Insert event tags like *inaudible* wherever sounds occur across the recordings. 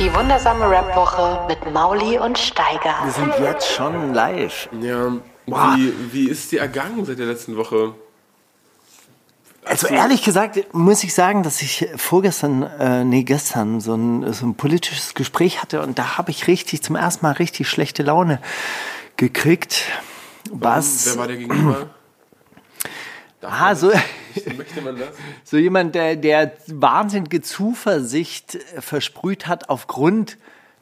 Die wundersame Rap-Woche mit Mauli und Steiger. Wir sind jetzt schon live. Ja, wie, wie ist dir ergangen seit der letzten Woche? Also ehrlich gesagt muss ich sagen, dass ich vorgestern, äh, nee gestern so ein, so ein politisches Gespräch hatte und da habe ich richtig zum ersten Mal richtig schlechte Laune gekriegt. Was? Wer war der gegenüber? Ah, so, *laughs* Möchte man das? so jemand, der, der wahnsinnige Zuversicht äh, versprüht hat aufgrund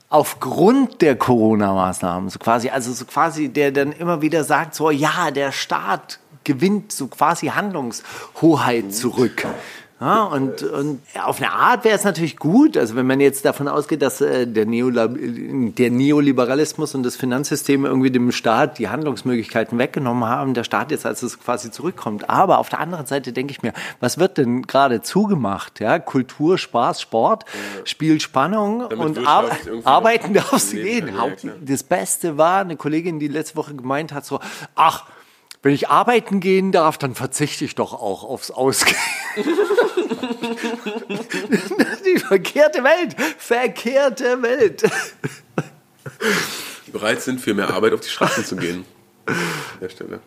aufgrund der Corona-Maßnahmen, so quasi, also so quasi, der dann immer wieder sagt, so ja, der Staat gewinnt so quasi Handlungshoheit zurück. Ja, und, und auf eine Art wäre es natürlich gut, also wenn man jetzt davon ausgeht, dass äh, der, Neola der Neoliberalismus und das Finanzsystem irgendwie dem Staat die Handlungsmöglichkeiten weggenommen haben, der Staat jetzt also quasi zurückkommt. Aber auf der anderen Seite denke ich mir, was wird denn gerade zugemacht? Ja, Kultur, Spaß, Sport, Spiel, Spannung Damit und Ar arbeiten darfst du gehen. ja. Das Beste war eine Kollegin, die letzte Woche gemeint hat, so, ach, wenn ich arbeiten gehen darf, dann verzichte ich doch auch aufs Ausgehen. *laughs* Die verkehrte Welt, verkehrte Welt. Die bereit sind, für mehr Arbeit auf die Straßen zu gehen. An der Stelle.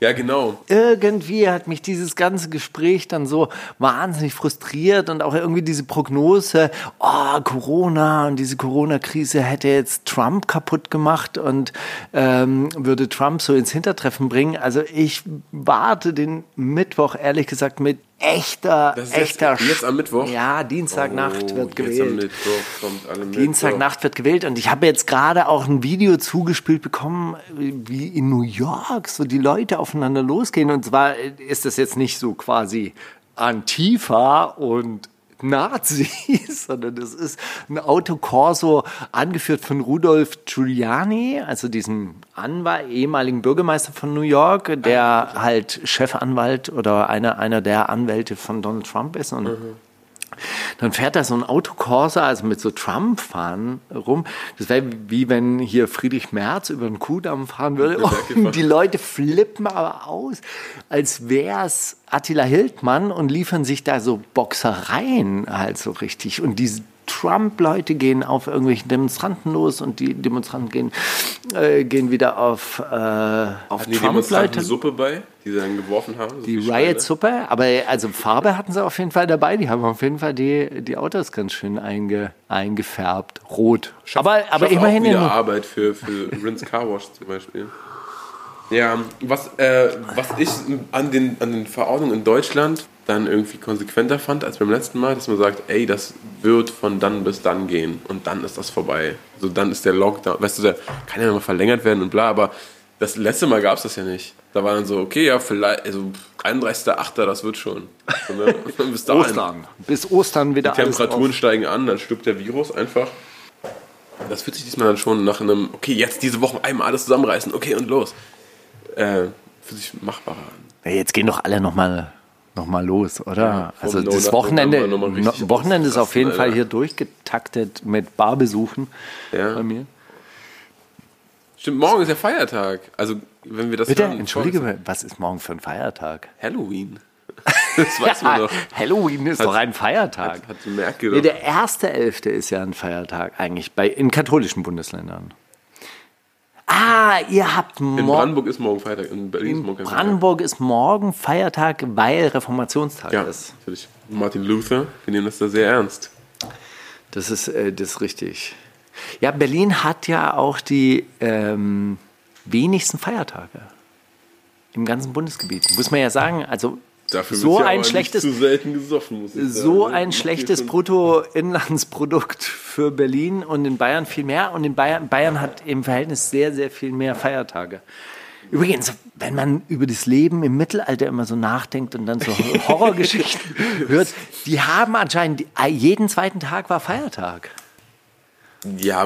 Ja, genau. Irgendwie hat mich dieses ganze Gespräch dann so wahnsinnig frustriert und auch irgendwie diese Prognose, oh, Corona und diese Corona-Krise hätte jetzt Trump kaputt gemacht und ähm, würde Trump so ins Hintertreffen bringen. Also ich warte den Mittwoch ehrlich gesagt mit echter, Das ist jetzt- echter jetzt am Mittwoch? Ja, Dienstagnacht Oh, wird Jetzt gewählt. am Mittwoch kommt alle. Dienstagnacht wird gewählt und ich habe jetzt gerade auch ein Video zugespielt bekommen, wie in New York so die Leute aufeinander losgehen. Und zwar ist das jetzt nicht so quasi Antifa und Nazis, *laughs* sondern das ist ein Autokorso angeführt von Rudolf Giuliani, also diesem Anwalt, ehemaligen Bürgermeister von New York, der halt Chefanwalt oder einer, einer der Anwälte von Donald Trump ist. Und dann fährt da so ein Autokorsa, also mit so Trump-Fahnen rum. Das wäre wie wenn hier Friedrich Merz über den Kuhdamm fahren würde. Und die Leute flippen aber aus, als wäre es Attila Hildmann und liefern sich da so Boxereien halt so richtig. Und diese Trump-Leute gehen auf irgendwelchen Demonstranten los und die Demonstranten gehen, äh, gehen wieder auf, äh, auf die Trump-Leute. Demonstranten Suppe bei, die sie dann geworfen haben? So Die Riot-Suppe, aber also Farbe hatten sie auf jeden Fall dabei. Die haben auf jeden Fall die, die Autos ganz schön einge, eingefärbt. Rot. aber aber Schafft immerhin auch wieder Arbeit für, für *laughs* Rinse Car Wash zum Beispiel. Ja, was, äh, was ich an den, an den Verordnungen in Deutschland dann irgendwie konsequenter fand als beim letzten Mal, dass man sagt, ey, das wird von dann bis dann gehen und dann ist das vorbei. So dann ist der Lockdown, weißt du, der kann ja noch mal verlängert werden und bla, aber das letzte Mal gab es das ja nicht. Da war dann so, okay, ja, vielleicht, also 31.8., das wird schon. So, ne? *laughs* bis dahin. Ostern. Bis Ostern wieder Die Temperaturen alles steigen an, dann stirbt der Virus einfach. Das fühlt sich diesmal dann schon nach einem, okay, jetzt diese Woche einmal alles zusammenreißen, okay, und los. Äh, fühlt sich machbarer an. Ja, jetzt gehen doch alle nochmal noch mal los, oder? Ja, also das Wochenende, Wochenende ist auf jeden ausrasten, Fall Alter. hier durchgetaktet mit Barbesuchen Ja. bei mir. Stimmt, morgen ist ja Feiertag. Also, wenn wir das Bitte, hören, entschuldige, mal, was ist morgen für ein Feiertag? Halloween. *laughs* Das weiß man doch. Halloween ist Hat- doch ein Feiertag. Hat, hat Merkel Nee, der erste Elfte ist ja ein Feiertag eigentlich bei in katholischen Bundesländern. Ah, ihr habt In morgen. Brandenburg ist morgen Feiertag, in Berlin ist In morgen kein Brandenburg ist morgen Feiertag, weil Reformationstag Feiertag. Ja, ist. natürlich. Martin Luther, wir nehmen das da sehr ernst. Das ist, äh, das ist richtig. Ja, Berlin hat ja auch die ähm, wenigsten Feiertage im ganzen Bundesgebiet. Muss man ja sagen, also Dafür so ein schlechtes, zu selten gesoffen, muss ich sagen. so ne? ein schlechtes Bruttoinlandsprodukt für Berlin und in Bayern viel mehr. Und in Bayern, Bayern hat im Verhältnis sehr, sehr viel mehr Feiertage. Übrigens, wenn man über das Leben im Mittelalter immer so nachdenkt und dann so *laughs* Horrorgeschichten hört, die haben anscheinend, jeden zweiten Tag war Feiertag. Ja,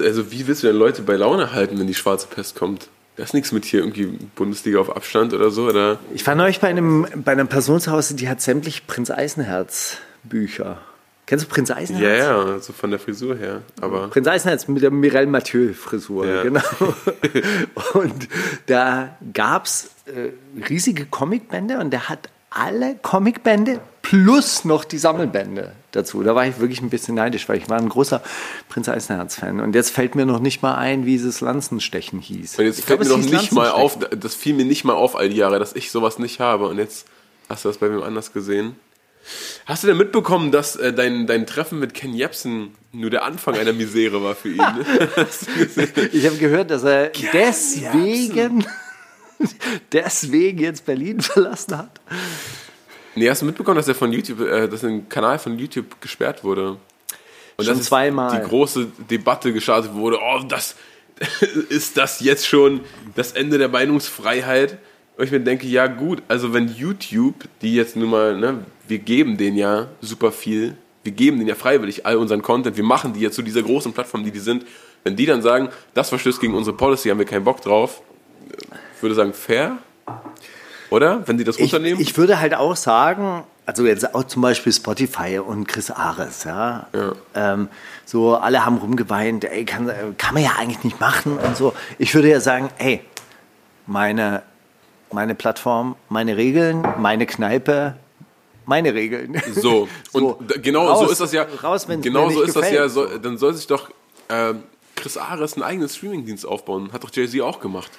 also wie willst du denn Leute bei Laune halten, wenn die schwarze Pest kommt? Da ist nichts mit hier irgendwie Bundesliga auf Abstand oder so, oder? Ich war neulich bei, einem, bei einer Person zu Hause, die hat sämtliche Prinz Eisenherz Bücher. Kennst du Prinz Eisenherz? Ja, ja, so von der Frisur her. Aber Prinz Eisenherz mit der Mireille Mathieu-Frisur, Ja. genau. *laughs* Und da gab es äh, riesige Comicbände und der hat alle Comicbände plus noch die Sammelbände dazu. Da war ich wirklich ein bisschen neidisch, weil ich war ein großer Prinz Eisenherz-Fan. Und jetzt fällt mir noch nicht mal ein, wie dieses Lanzenstechen hieß. Und jetzt Ich fällt glaub, mir noch nicht mal auf, das fiel mir nicht mal auf all die Jahre, dass ich sowas nicht habe. Und jetzt hast du das bei wem anders gesehen. Hast du denn mitbekommen, dass äh, dein, dein Treffen mit Ken Jebsen nur der Anfang einer Misere war für ihn? *laughs* Gesehen? Ich habe gehört, dass er deswegen, *laughs* deswegen jetzt Berlin verlassen hat. nee, hast du mitbekommen, dass er von YouTube, äh, dass ein Kanal von YouTube gesperrt wurde? Und Schon dass zweimal. die große Debatte gestartet wurde, oh, das *laughs* ist das jetzt schon das Ende der Meinungsfreiheit? Und ich mir denke, ja gut, also wenn YouTube, die jetzt nun mal, ne, wir geben denen ja super viel, wir geben denen ja freiwillig all unseren Content, wir machen die jetzt zu dieser großen Plattform, die die sind, wenn die dann sagen, das verstößt gegen unsere Policy, haben wir keinen Bock drauf, würde sagen, fair, oder? Wenn die das Ich, runternehmen? ich würde halt auch sagen, also jetzt auch zum Beispiel Spotify und Chris Ares, ja. Ähm, so alle haben rumgeweint, ey, kann, kann man ja eigentlich nicht machen und so. Ich würde ja sagen, ey, meine, meine Plattform, meine Regeln, meine Kneipe, meine Regeln. So, *laughs* und So, d- genau raus- so ist das ja. raus, wenn's genau so ist das gefällt. ja. So, dann soll sich doch ähm, Chris Ares einen eigenen Streamingdienst aufbauen. Hat doch Jay-Z auch gemacht.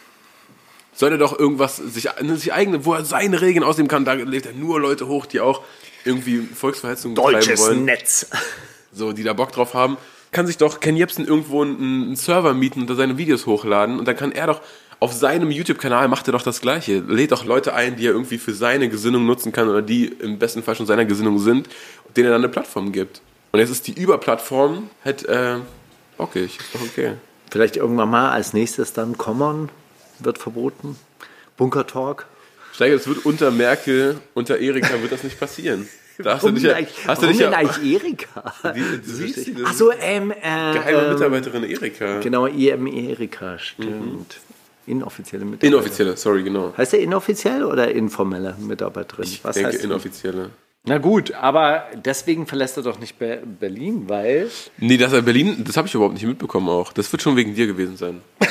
Soll er doch irgendwas, sich, ne, sich eigene, wo er seine Regeln ausnehmen kann, da lädt er nur Leute hoch, die auch irgendwie Volksverhetzung betreiben Deutsches wollen. Netz. So, die da Bock drauf haben. Kann sich doch Ken Jebsen irgendwo einen, einen Server mieten und da seine Videos hochladen und dann kann er doch auf seinem YouTube-Kanal macht er doch das Gleiche. Lädt doch Leute ein, die er irgendwie für seine Gesinnung nutzen kann oder die im besten Fall schon seiner Gesinnung sind, denen er dann eine Plattform gibt. Und jetzt ist die Überplattform halt äh, bockig. Ist doch okay. Vielleicht irgendwann mal als nächstes dann Common wird verboten. Bunker Talk. Steiger, das wird unter Merkel, unter Erika wird das nicht passieren. *laughs* Da hast du eigentlich, hast du warum dich ja, denn eigentlich Erika? Wie- du siehst sie, das Ach ist so, ähm, äh, geheime ähm, Mitarbeiterin Erika. Genau, IM Erika, stimmt. Inoffizielle Mitarbeiterin. Inoffizielle, sorry, genau. Heißt der inoffiziell oder informelle Mitarbeiterin? Ich Was denke heißt inoffizielle. Na gut, aber deswegen verlässt er doch nicht Be- Berlin, weil. Nee, dass er Berlin, das habe ich überhaupt nicht mitbekommen auch. Das wird schon wegen dir gewesen sein. *laughs*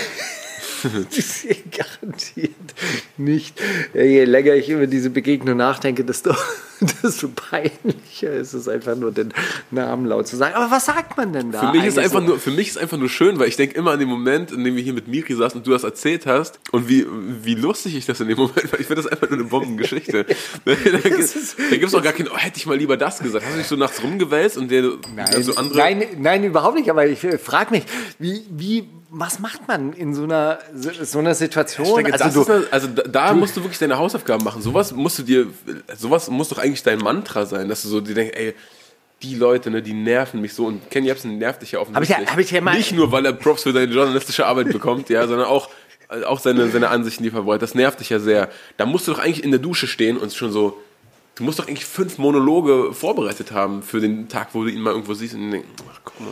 *laughs* Garantiert nicht. Je länger ich über diese Begegnung nachdenke, desto, *laughs* desto peinlicher ist es einfach nur, den Namen laut zu sagen. Aber was sagt man denn da? Für mich, ist einfach so? nur, für mich ist einfach nur schön, weil ich denke immer an den Moment, in dem wir hier mit Miri saßen und du das erzählt hast und wie, wie lustig ich das in dem Moment, *laughs* weil ich finde das einfach nur eine Bombengeschichte. da gibt es doch gar kein, oh, hätte ich mal lieber das gesagt. Hast du dich so nachts rumgewälzt und der Nein, so andere. nein, nein, überhaupt nicht. Aber ich frage mich, wie, wie, was macht man in so einer, so einer Situation? Das Also, du, eine, also da, da musst du wirklich deine Hausaufgaben machen. Sowas musst du dir, sowas muss doch eigentlich dein Mantra sein, dass du so dir denkst, ey, die Leute, ne, die nerven mich so und Ken Jebsen nervt dich ja offensichtlich. Hab ich ja- hab ich ja mal- Nicht nur, weil er Props für seine journalistische Arbeit bekommt, ja, sondern auch, äh, auch seine, seine Ansichten, die er verbreitet. Das nervt dich ja sehr. Da musst du doch eigentlich in der Dusche stehen und schon so, du musst doch eigentlich fünf Monologe vorbereitet haben für den Tag, wo du ihn mal irgendwo siehst und denkst, ach, guck mal.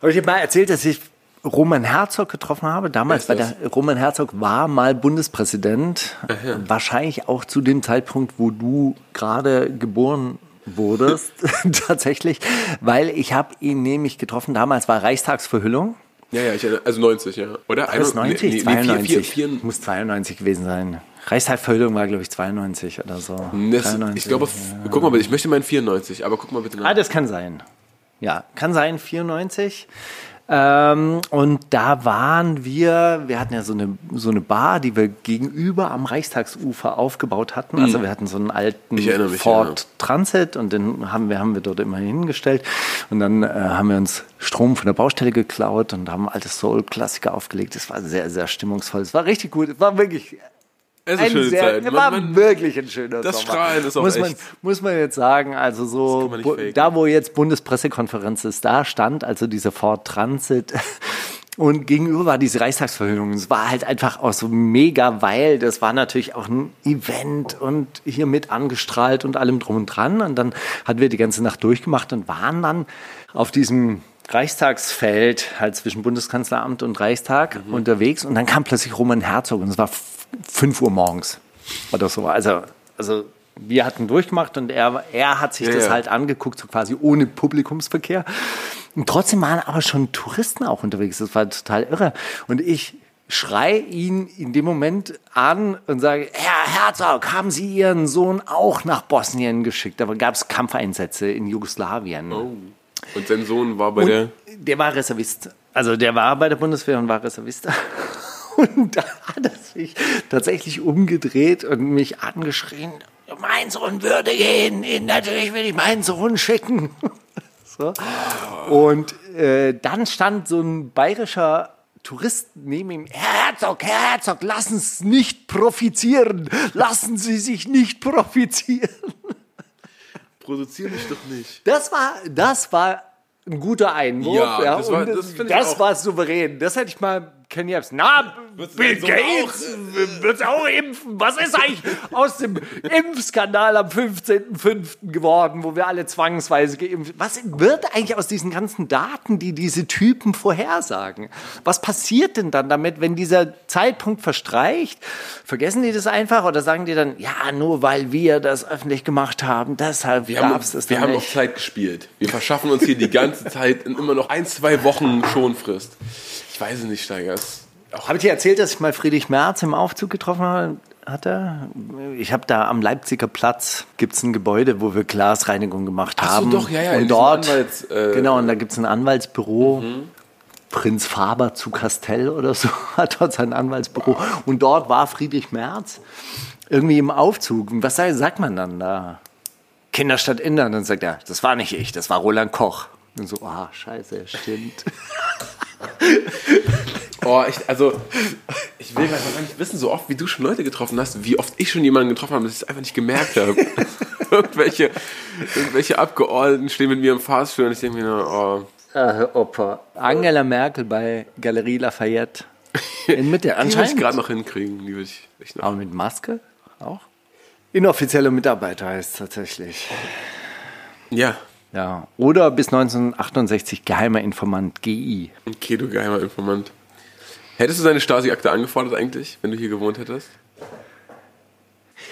habe ich dir mal erzählt, dass ich Roman Herzog getroffen habe. Damals bei der Roman Herzog war mal Bundespräsident. Wahrscheinlich auch zu dem Zeitpunkt, wo du gerade geboren wurdest, *laughs* *laughs* tatsächlich, weil ich habe ihn nämlich getroffen. Damals war Reichstagsverhüllung. Ja, ja, ich, also 90, ja. Oder? War das 90? Nee, nee, nee, 92. vier- vier- vier- Muss 92 gewesen sein. Reichstagsverhüllung war, glaube ich, 92 oder so. Das, 93. ich glaube, guck mal bitte, ich möchte meinen 94, aber guck mal bitte nach. Ah, das kann sein. Ja, kann sein, 94. Ähm, und da waren wir, wir hatten ja so eine, so eine Bar, die wir gegenüber am Reichstagsufer aufgebaut hatten. Also wir hatten so einen alten Mhm. Mich, Ford ja. Transit und den haben wir, haben wir dort immer hingestellt. Und dann äh, haben wir uns Strom von der Baustelle geklaut und haben alte Soul-Klassiker aufgelegt. Es war sehr, sehr stimmungsvoll. Es war richtig gut. Es war wirklich Es ist eine ein schöne sehr, Zeit. war Man- man- wirklich ein schöner das Sommer. Strahlen ist auch muss man, echt. muss man jetzt sagen, also so, man da wo jetzt Bundespressekonferenz ist, da stand also dieser Ford Transit *laughs* Und gegenüber war diese Reichstagsverhöhnung. Es war halt einfach auch so mega, weil das war natürlich auch ein Event und hier mit angestrahlt und allem drum und dran. Und dann hatten wir die ganze Nacht durchgemacht und waren dann auf diesem Reichstagsfeld, halt zwischen Bundeskanzleramt und Reichstag unterwegs. Und dann kam plötzlich Roman Herzog und es war 5 Uhr morgens oder so. Also, also wir hatten durchgemacht und er, er hat sich Ja, das ja. halt angeguckt, so quasi ohne Publikumsverkehr. Und trotzdem waren aber schon Touristen auch unterwegs. Das war total irre. Und ich schrei ihn in dem Moment an und sage, Herr Herzog, haben Sie Ihren Sohn auch nach Bosnien geschickt? Da gab es Kampfeinsätze in Jugoslawien. Und sein Sohn war bei Und der. der war Reservist. Also der war bei der Bundeswehr und war Reservist. Und da hat er sich tatsächlich umgedreht und mich angeschrien, mein Sohn würde gehen, natürlich will ich meinen Sohn schicken. *laughs* So. Und äh, dann stand so ein bayerischer Tourist neben ihm. Herr Herzog, Herr Herzog, lassen Sie es nicht profitieren. Lassen Sie sich nicht profitieren. *laughs* Produziere mich doch nicht. Das war, das war ein guter Einwurf. Ja, das war- das das war souverän. Das hätte ich mal Kenny Apps. Na, Wird's Bill Gates wird auch impfen. Was ist eigentlich aus dem Impfskandal am 15.05. geworden, wo wir alle zwangsweise geimpft Was wird eigentlich aus diesen ganzen Daten, die diese Typen vorhersagen? Was passiert denn dann damit, wenn dieser Zeitpunkt verstreicht? Vergessen die das einfach oder sagen die dann, ja, nur weil wir das öffentlich gemacht haben, deshalb Wir gab es das wir haben noch nicht? Zeit gespielt. Wir verschaffen uns hier die ganze Zeit in immer noch ein, zwei Wochen Schonfrist. Ich weiß es nicht, Steiger. Es- Auch Habe ich dir erzählt, dass ich mal Friedrich Merz im Aufzug getroffen habe? hatte? Ich habe da am Leipziger Platz gibt's ein Gebäude, wo wir Glasreinigung gemacht Ach so, haben. doch, ja, ja, Und dort, Anwalts- äh, genau, und da gibt's ein Anwaltsbüro. Prinz Faber zu Castell oder so *laughs* hat dort sein Anwaltsbüro. Und dort war Friedrich Merz irgendwie im Aufzug. Was sagt man dann da? Kinderstadt Indern. Dann sagt er, das war nicht ich, das war Roland Koch. Und so, ah, scheiße, stimmt. *laughs* Oh, ich, also, ich will gar nicht wissen, so oft wie du schon Leute getroffen hast, wie oft ich schon jemanden getroffen habe, dass ich es einfach nicht gemerkt habe. *laughs* irgendwelche, irgendwelche Abgeordneten stehen mit mir im Fahrstuhl und ich denke mir, nur, oh, Äh, Opa. Angela Merkel bei Galerie Lafayette. In Mitte. *laughs* die will ich Anscheinend. gerade noch hinkriegen. Die will ich echt noch. Aber mit Maske auch? Inoffizieller Mitarbeiter heißt es tatsächlich. Ja, Ja. Oder bis 1968 geheimer Informant GI. okay, du geheimer Informant. Hättest du seine Stasi-Akte angefordert eigentlich, wenn du hier gewohnt hättest?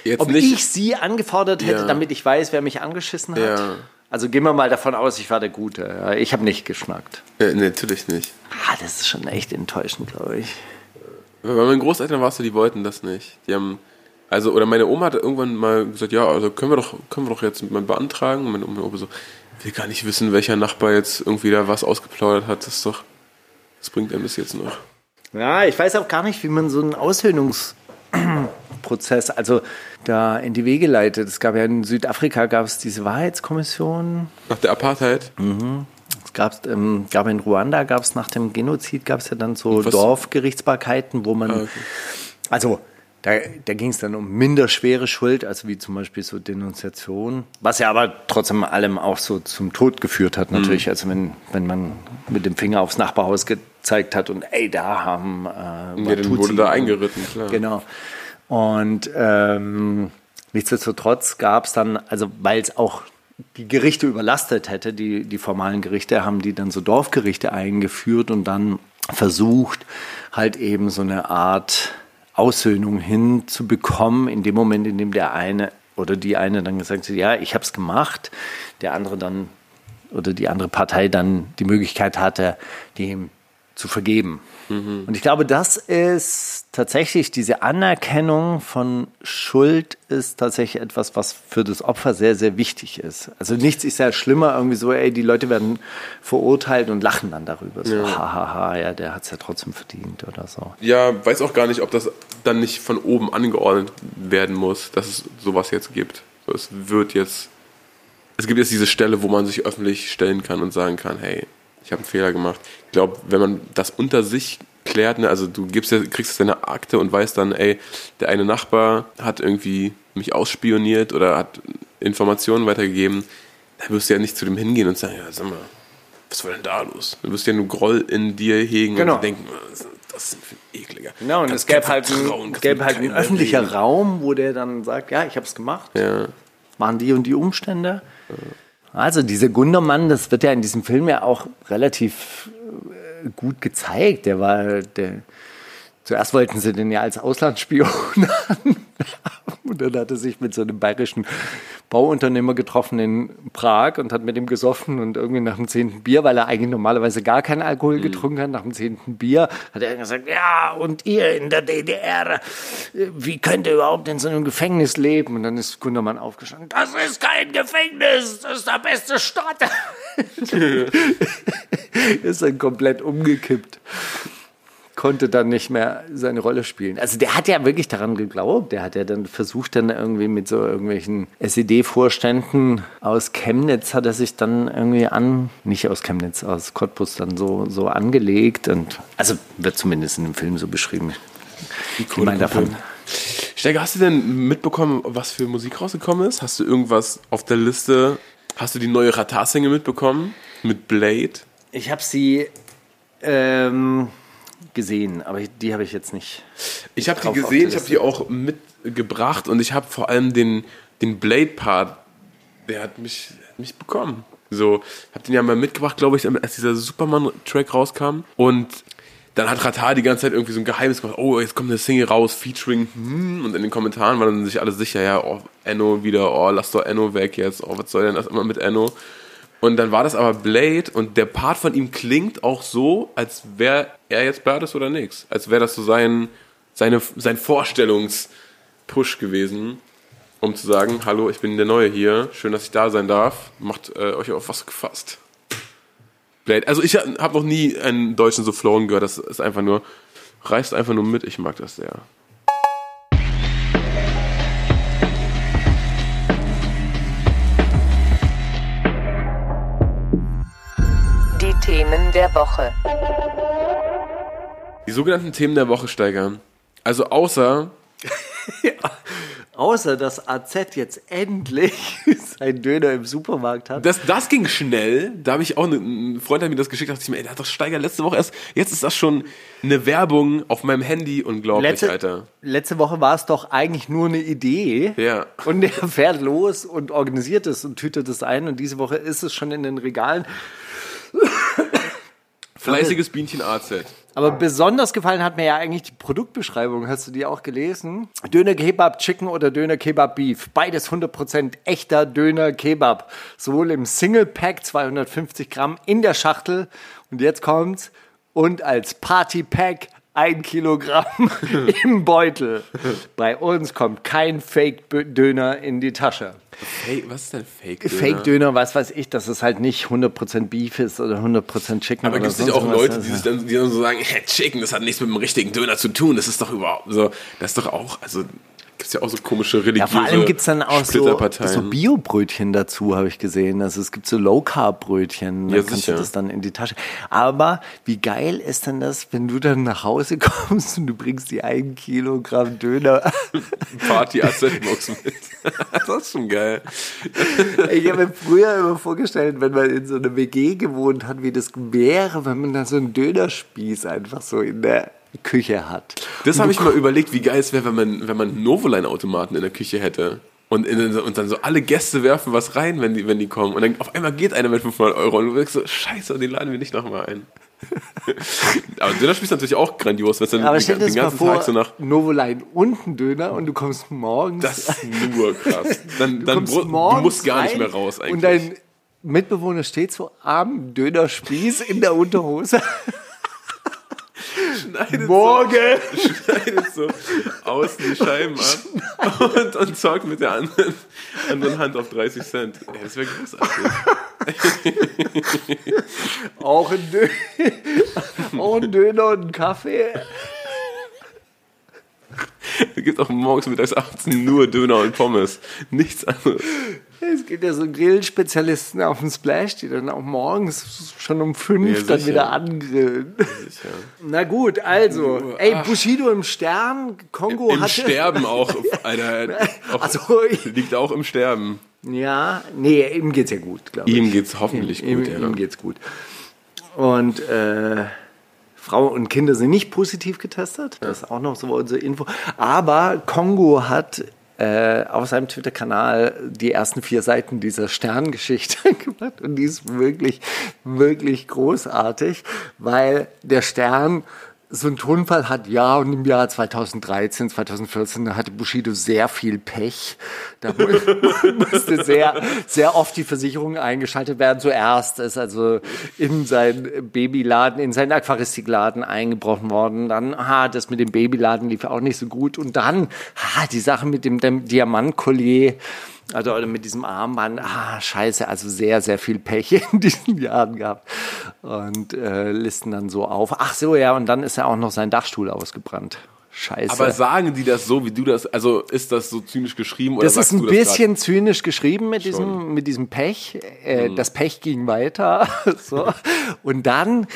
Jetzt Ob nicht. ich sie angefordert hätte, Ja. damit ich weiß, wer mich angeschissen hat? Ja. Also gehen wir mal davon aus, ich war der Gute. Ich habe nicht geschnackt. Äh, nee, natürlich nicht. Ah, das ist schon echt enttäuschend, glaube ich. Bei meinen Großeltern war es so, die wollten das nicht. Die haben, also, oder meine Oma hat irgendwann mal gesagt, ja, also können wir doch, können wir doch jetzt mal beantragen. Und meine Oma so, will gar nicht wissen, welcher Nachbar jetzt irgendwie da was ausgeplaudert hat. Das ist doch, das bringt einem das jetzt noch. Ja, ich weiß auch gar nicht, wie man so einen Aushöhlungsprozess, also da in die Wege leitet. Es gab ja in Südafrika gab es diese Wahrheitskommission. Nach der Apartheid? Es gab, ähm, gab in Ruanda gab es nach dem Genozid gab es ja dann so Dorfgerichtsbarkeiten, wo man Ah, okay. also da, da ging es dann um minder schwere Schuld, also wie zum Beispiel so Denunziation, was ja aber trotzdem allem auch so zum Tod geführt hat Mhm. natürlich. Also wenn, wenn man mit dem Finger aufs Nachbarhaus gezeigt hat und ey, da haben äh, Ja, dann Watutsi- wurde da eingeritten, klar. Genau. Und ähm, nichtsdestotrotz gab es dann, also weil es auch die Gerichte überlastet hätte, die, die formalen Gerichte, haben die dann so Dorfgerichte eingeführt und dann versucht, halt eben so eine Art Aussöhnung hinzubekommen, in dem Moment, in dem der eine oder die eine dann gesagt hat, ja, ich habe es gemacht, der andere dann oder die andere Partei dann die Möglichkeit hatte, dem zu vergeben. Und ich glaube, das ist tatsächlich diese Anerkennung von Schuld ist tatsächlich etwas, was für das Opfer sehr, sehr wichtig ist. Also nichts ist ja schlimmer irgendwie so, ey, die Leute werden verurteilt und lachen dann darüber. So, hahaha, ja, der hat es ja trotzdem verdient oder so. Ja, weiß auch gar nicht, ob das dann nicht von oben angeordnet werden muss, dass es sowas jetzt gibt. So, es wird jetzt, es gibt jetzt diese Stelle, wo man sich öffentlich stellen kann und sagen kann, hey, ich habe einen Fehler gemacht. Ich glaube, wenn man das unter sich klärt, ne, also du gibst ja, kriegst jetzt deine Akte und weißt dann, ey, der eine Nachbar hat irgendwie mich ausspioniert oder hat Informationen weitergegeben, da wirst du ja nicht zu dem hingehen und sagen, ja, sag mal, was war denn da los? Du wirst ja nur Groll in dir hegen Genau. und denken, das- ist ein ekliger. Genau, und es gäbe halt, ein, gäbe halt ein keinem öffentlicher reden. Raum, wo der dann sagt, ja, ich habe es gemacht. Ja. waren die und die Umstände. Also dieser Gundermann, das wird ja in diesem Film ja auch relativ äh, gut gezeigt. Der war, der, zuerst wollten sie den ja als Auslandsspion *laughs* haben. Und dann hat er sich mit so einem bayerischen Bauunternehmer getroffen in Prag und hat mit ihm gesoffen und irgendwie nach dem zehnten Bier, weil er eigentlich normalerweise gar keinen Alkohol getrunken hat, nach dem zehnten Bier hat er gesagt, ja, und ihr in der DDR, wie könnt ihr überhaupt in so einem Gefängnis leben? Und dann ist Gundermann aufgestanden, das ist kein Gefängnis, das ist der beste Stadt. *laughs* *laughs* ist dann komplett umgekippt konnte dann nicht mehr seine Rolle spielen. Also der hat ja wirklich daran geglaubt. Der hat ja dann versucht, dann irgendwie mit so irgendwelchen SED-Vorständen aus Chemnitz hat er sich dann irgendwie an, nicht aus Chemnitz, aus Cottbus dann so, so angelegt. Und also wird zumindest in dem Film so beschrieben. Ich meine davon. Steiger, hast du denn mitbekommen, was für Musik rausgekommen ist? Hast du irgendwas auf der Liste? Hast du die neue Ratar-Single mitbekommen? Mit Blade? Ich habe sie ähm, gesehen, aber die habe ich jetzt nicht. Ich habe die gesehen, ich habe die auch mitgebracht und ich habe vor allem den, den Blade-Part, der hat mich, hat mich bekommen. So, ich habe den ja mal mitgebracht, glaube ich, als dieser Superman-Track rauskam. Und dann hat Ratar die ganze Zeit irgendwie so ein Geheimnis gemacht. Oh, jetzt kommt eine Single raus, featuring, hm, und in den Kommentaren waren dann sich alle sicher, ja, oh, Enno wieder, oh, lass doch Enno weg jetzt, oh, was soll denn das immer mit Enno? Und dann war das aber Blade und der Part von ihm klingt auch so, als wäre er jetzt Blades oder nix. Als wäre das so sein, seine, sein Vorstellungspush gewesen, um zu sagen, hallo, ich bin der Neue hier, schön, dass ich da sein darf, macht äh, euch auf was gefasst. Blade, also ich habe noch nie einen Deutschen so flowen gehört, das ist einfach nur, reißt einfach nur mit, ich mag das sehr. Themen der Woche. Die sogenannten Themen der Woche steigern. Also außer *laughs* Außer dass AZ jetzt endlich *laughs* sein Döner im Supermarkt hat. Das, das ging schnell. Da habe ich auch ne, ein Freund hat mir das geschickt, dachte ich mir, ey, der hat doch Steiger letzte Woche erst. Jetzt ist das schon eine Werbung auf meinem Handy. Unglaublich, Letzte, Alter. letzte Woche war es doch eigentlich nur eine Idee. Ja. Und der *laughs* fährt los und organisiert es und tütet es ein. Und diese Woche ist es schon in den Regalen. Fleißiges Bienchen AZ. Aber besonders gefallen hat mir ja eigentlich die Produktbeschreibung. Hast du die auch gelesen? Döner Kebab Chicken oder Döner Kebab Beef. Beides 100% echter Döner Kebab. Sowohl im Single Pack 250 Gramm in der Schachtel. Und jetzt kommt's. Und als Party Pack ein Kilogramm *laughs* im Beutel. Bei uns kommt kein Fake-Döner in die Tasche. Fake, was ist denn Fake-Döner? Fake-Döner, was weiß ich, dass es halt nicht 100% Beef ist oder 100% Chicken. Aber gibt es nicht auch. Leute, die dann, die dann so sagen, hey, Chicken, das hat nichts mit dem richtigen Döner zu tun. Das ist doch überhaupt so. Das ist doch auch, also gibt es ja auch so komische religiöse Ja, vor allem gibt es dann auch so, Splitterparteien. so Bio-Brötchen dazu, habe ich gesehen. Also es gibt so Low-Carb-Brötchen, da Ja, kannst sicher. du das dann in die Tasche. Aber wie geil ist denn das, wenn du dann nach Hause *laughs* kommst und du bringst die ein Kilogramm Döner. *laughs* Party AZ-Box mit. *laughs* das ist schon geil. Ich habe mir früher immer vorgestellt, wenn man in so einer WG gewohnt hat, wie das wäre, wenn man da so einen Dönerspieß einfach so in der Küche hat. Das habe ich mal überlegt, wie geil es wäre, wenn man, wenn man Novoline-Automaten in der Küche hätte. Und, in, und dann so alle Gäste werfen was rein, wenn die, wenn die kommen. Und dann auf einmal geht einer mit 500 Euro und du denkst so, scheiße, den laden wir nicht nochmal ein. *laughs* Aber Dönerspieß ist natürlich auch grandios, wenn es dann Aber den, den ganzen vor, Tag so nach... Novoline und ein Döner und du kommst morgens Das ist nur krass. Dann, Du dann du musst gar nicht mehr raus eigentlich. Und dein Mitbewohner steht so am Dönerspieß in der Unterhose. Schneidet Morgen! So, schneidet so außen die Scheiben ab und, und zockt mit der anderen, anderen Hand auf 30 Cent. Ey, das wäre großartig. Auch ein, Dö auch ein Döner und ein Kaffee. Es gibt auch morgens, mittags, abends nur Döner und Pommes. Nichts anderes. Es gibt ja so Grillspezialisten auf dem Splash, die dann auch morgens schon um fünf Ja, dann wieder angrillen. Na gut, also. Ey, Bushido im Stern, Kongo Im hatte. Sterben auch, Alter. *laughs* Auch, Also, liegt auch im Sterben. ja, nee, ihm geht's ja gut, glaube ich. Ihm geht's hoffentlich ihm, gut, ja. Ihm geht's gut. Und äh, Frau und Kinder sind nicht positiv getestet. Das ist auch noch so unsere Info. Aber Kongo hat äh, auf seinem Twitter-Kanal die ersten vier Seiten dieser Sterngeschichte *laughs* gemacht. Und die ist wirklich, wirklich großartig, weil der Stern so ein Tonfall hat, ja, und im Jahr 2013, 2014 hatte Bushido sehr viel Pech. Da *laughs* musste sehr, sehr oft die Versicherung eingeschaltet werden. Zuerst ist also in sein Babyladen, in seinen Aquaristikladen eingebrochen worden. Dann, ah, das mit dem Babyladen lief auch nicht so gut. Und dann, ah, die Sache mit dem, dem Diamantkollier also mit diesem Armband, ah, scheiße, also sehr, sehr viel Pech *laughs* in diesen Jahren gehabt. Und äh, listen dann so auf. Ach so, ja, und dann ist ja auch noch sein Dachstuhl ausgebrannt. Scheiße. Aber sagen die das so, wie du das, also ist das so zynisch geschrieben? Oder das ist ein bisschen zynisch geschrieben mit diesem, mit diesem Pech. Äh, mhm. Das Pech ging weiter. *laughs* so. Und dann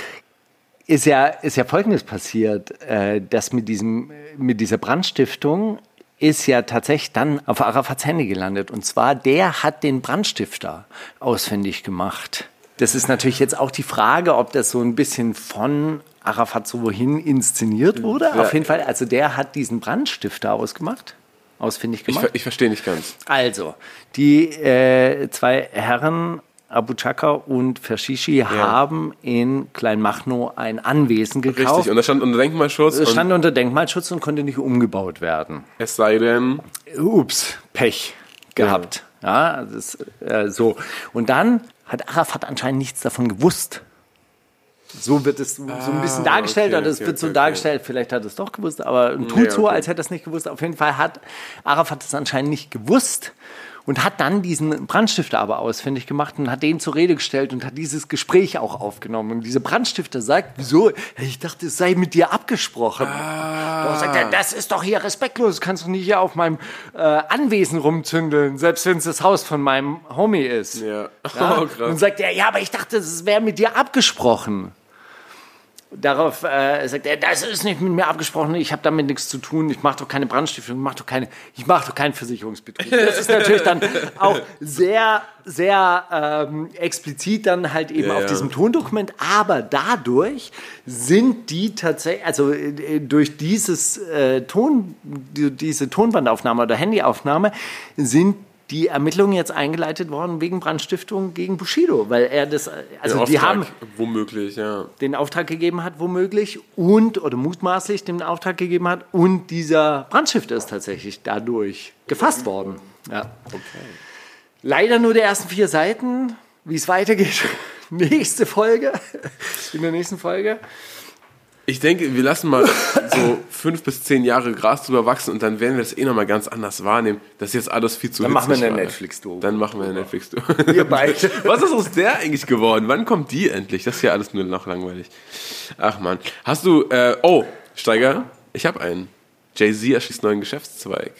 ist ja, ist ja Folgendes passiert, äh, dass mit, diesem, mit dieser Brandstiftung ist ja tatsächlich dann auf Arafats Handy gelandet. Und zwar, der hat den Brandstifter ausfindig gemacht. Das ist natürlich jetzt auch die Frage, ob das so ein bisschen von Arafat so wohin inszeniert wurde. Ja. Auf jeden Fall, also der hat diesen Brandstifter ausgemacht, ausfindig gemacht. Ich, ich verstehe nicht ganz. Also, die äh, zwei Herren Abu Chaka und Fashishi ja. haben in Kleinmachnow ein Anwesen gekauft. Richtig, und das stand unter Denkmalschutz. Es stand unter Denkmalschutz und konnte nicht umgebaut werden. Es sei denn. Ups, Pech gehabt. Ja, ja das, äh, so. Und dann hat Arafat anscheinend nichts davon gewusst. So wird es so ein bisschen ah, dargestellt, okay, oder es okay, wird so okay, dargestellt, vielleicht hat es doch gewusst, aber tut nee, so, als hätte er es nicht gewusst. Auf jeden Fall hat Arafat es anscheinend nicht gewusst und hat dann diesen Brandstifter aber ausfindig gemacht und hat den zur Rede gestellt und hat dieses Gespräch auch aufgenommen. Und dieser Brandstifter sagt, wieso? Ich dachte, es sei mit dir abgesprochen. Ah. Da sagt er, das ist doch hier respektlos, kannst du nicht hier auf meinem äh, Anwesen rumzündeln, selbst wenn es das Haus von meinem Homie ist. Ja. ja? *laughs* Oh, und sagt er, ja, aber ich dachte, es wäre mit dir abgesprochen. Darauf äh, sagt er, das ist nicht mit mir abgesprochen, ich habe damit nichts zu tun, ich mache doch keine Brandstiftung, ich mache doch keine, ich mache doch keinen Versicherungsbetrug. Das ist natürlich dann *laughs* auch sehr, sehr ähm, explizit dann halt eben ja, auf ja. diesem Tondokument, aber dadurch sind die tatsächlich, also äh, durch dieses äh, Ton, die, diese Tonbandaufnahme oder Handyaufnahme sind die Ermittlungen jetzt eingeleitet worden wegen Brandstiftung gegen Bushido, weil er das, also die haben womöglich, ja. den Auftrag gegeben hat, womöglich und oder mutmaßlich den Auftrag gegeben hat und dieser Brandstifter ist tatsächlich dadurch gefasst worden. Ja. Okay. Leider nur die ersten vier Seiten. Wie es weitergeht, *laughs* nächste Folge. In der nächsten Folge. Ich denke, wir lassen mal so fünf bis zehn Jahre Gras drüber wachsen und dann werden wir das eh nochmal ganz anders wahrnehmen. Das ist jetzt alles viel zu Dann machen wir eine Netflix-Doku. Dann machen wir eine Netflix-Doku. *laughs* Wir beide. Was ist aus der eigentlich geworden? Wann kommt die endlich? Das ist ja alles nur noch langweilig. Ach man. Hast du, äh, oh, Steiger, ich habe einen. Jay-Z erschließt neuen Geschäftszweig.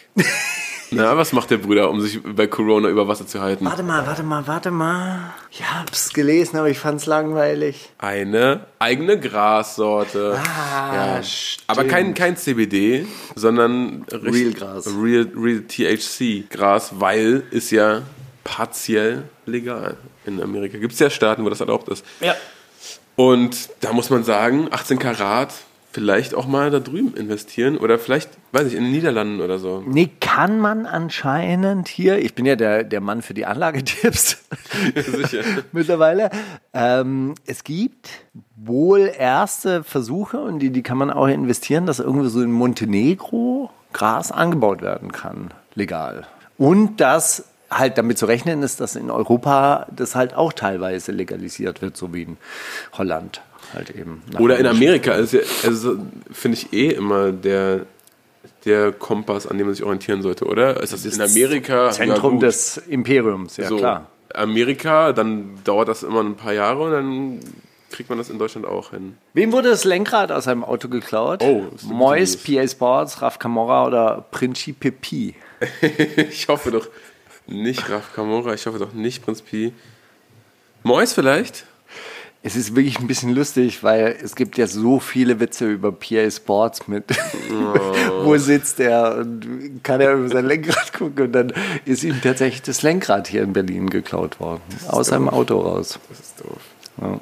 Na, was macht der Bruder, um sich bei Corona über Wasser zu halten? Warte mal, warte mal, warte mal. Ich hab's gelesen, aber ich fand's langweilig. Eine eigene Grassorte. Ah, ja. Aber kein, kein CBD, sondern Real Gras. Real, Real THC Gras, weil ist ja partiell legal in Amerika. Gibt es ja Staaten, wo das erlaubt ist. Ja. Und da muss man sagen, 18 Karat vielleicht auch mal da drüben investieren oder vielleicht, weiß ich, in den Niederlanden oder so. Nee, kann man anscheinend hier, ich bin ja der, der Mann für die Anlagetipps Sicher. *laughs* mittlerweile. Ähm, es gibt wohl erste Versuche und die, die kann man auch investieren, dass irgendwie so in Montenegro Gras angebaut werden kann, legal. Und dass halt damit zu rechnen ist, dass in Europa das halt auch teilweise legalisiert wird, so wie in Holland halt eben. Oder in Amerika, also, also finde ich eh immer der, der Kompass, an dem man sich orientieren sollte, oder? Ist das, das in Amerika? Zentrum ja, des Imperiums, ja so, klar. Amerika, dann dauert das immer ein paar Jahre und dann kriegt man das in Deutschland auch hin. Wem wurde das Lenkrad aus seinem Auto geklaut? Oh, Mois, PA Sports, Raf Camora oder Principe Pi? *laughs* ich hoffe doch nicht Raf Camora, ich hoffe doch nicht Prinz Pi. Mois vielleicht? Es ist wirklich ein bisschen lustig, weil es gibt ja so viele Witze über PA Sports mit. Oh. *laughs* Wo sitzt er und kann er über sein Lenkrad gucken und dann ist ihm tatsächlich das Lenkrad hier in Berlin geklaut worden. Aus doof. seinem Auto raus. Das ist doof. Ja.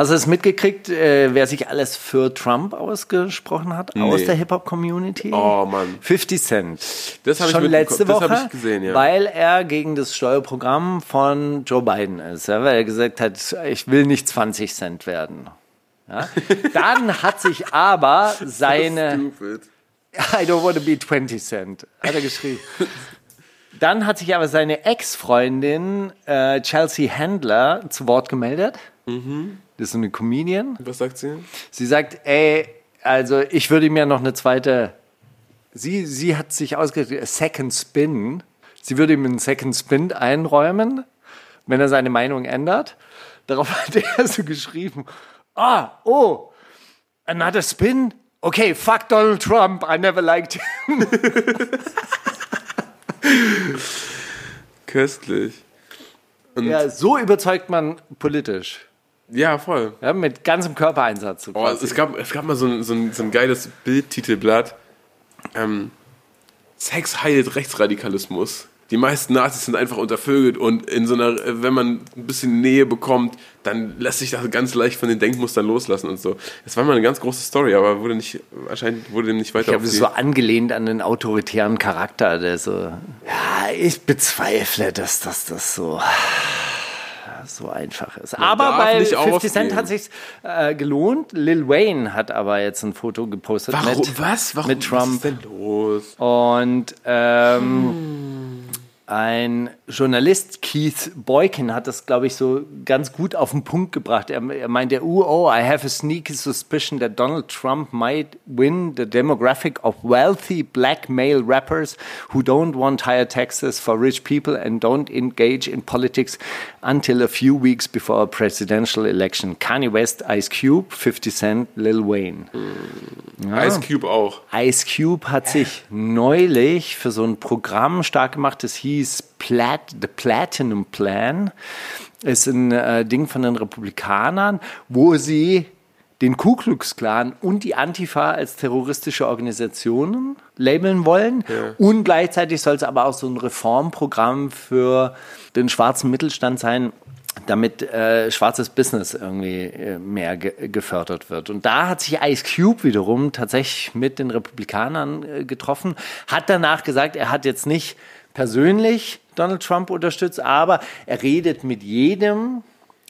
Hast du es mitgekriegt, äh, wer sich alles für Trump ausgesprochen hat aus Nee. der Hip-Hop-Community? Oh, Mann. 50 Cent. Das hab ich Schon letzte Das Woche, hab ich gesehen, ja. weil er gegen das Steuerprogramm von Joe Biden ist. Ja, weil er gesagt hat, ich will nicht 20 Cent werden. Ja? *laughs* Dann hat sich aber seine... Stupid. I don't want to be 20 Cent, hat er geschrieben. Dann hat sich aber seine Ex-Freundin äh, Chelsea Handler zu Wort gemeldet. Das ist so eine Comedian. Was sagt sie? Sie sagt, ey, also ich würde mir noch eine zweite. Sie, sie hat sich ausgedrückt, Second Spin. Sie würde ihm einen Second Spin einräumen, wenn er seine Meinung ändert. Darauf *laughs* hat er so geschrieben: Ah, oh, another spin? Okay, fuck Donald Trump. I never liked him. Köstlich. Und Ja, so überzeugt man politisch. Ja, voll. Ja, mit ganzem Körpereinsatz. So Oh, es, gab, es gab mal so ein, so ein, so ein geiles Bildtitelblatt. Ähm, Sex heilt Rechtsradikalismus. Die meisten Nazis sind einfach untervögelt und in so einer, wenn man ein bisschen Nähe bekommt, dann lässt sich das ganz leicht von den Denkmustern loslassen und so. Das war mal eine ganz große Story, aber wurde nicht, anscheinend wurde dem nicht weiter Ich habe auf es die- so angelehnt an den autoritären Charakter, der so. Ja, ich bezweifle, dass das, das so. So einfach ist. aber darf bei nicht 50 Cent aufgeben. hat sich äh, gelohnt. Lil Wayne hat aber jetzt ein Foto gepostet Warum? mit, was? Warum? mit Trump. Was ist denn los? Und ähm, ein Journalist, Keith Boykin, hat das, glaube ich, so ganz gut auf den Punkt gebracht. Er, er meinte, oh, oh, I have a sneaky suspicion that Donald Trump might win the demographic of wealthy black male rappers who don't want higher taxes for rich people and don't engage in politics until a few weeks before a presidential election. Kanye West, Ice Cube, 50 Cent, Lil Wayne. Ice Cube auch. Ice Cube hat sich neulich für so ein Programm stark gemacht, das hieß Plat The Platinum Plan. Ist ein äh, Ding von den Republikanern, wo sie den Ku Klux Klan und die Antifa als terroristische Organisationen labeln wollen. Und gleichzeitig soll es aber auch so ein Reformprogramm für den schwarzen Mittelstand sein, damit äh, schwarzes Business irgendwie äh, mehr ge gefördert wird. Und da hat sich Ice Cube wiederum tatsächlich mit den Republikanern äh, getroffen, hat danach gesagt, er hat jetzt nicht persönlich Donald Trump unterstützt, aber er redet mit jedem,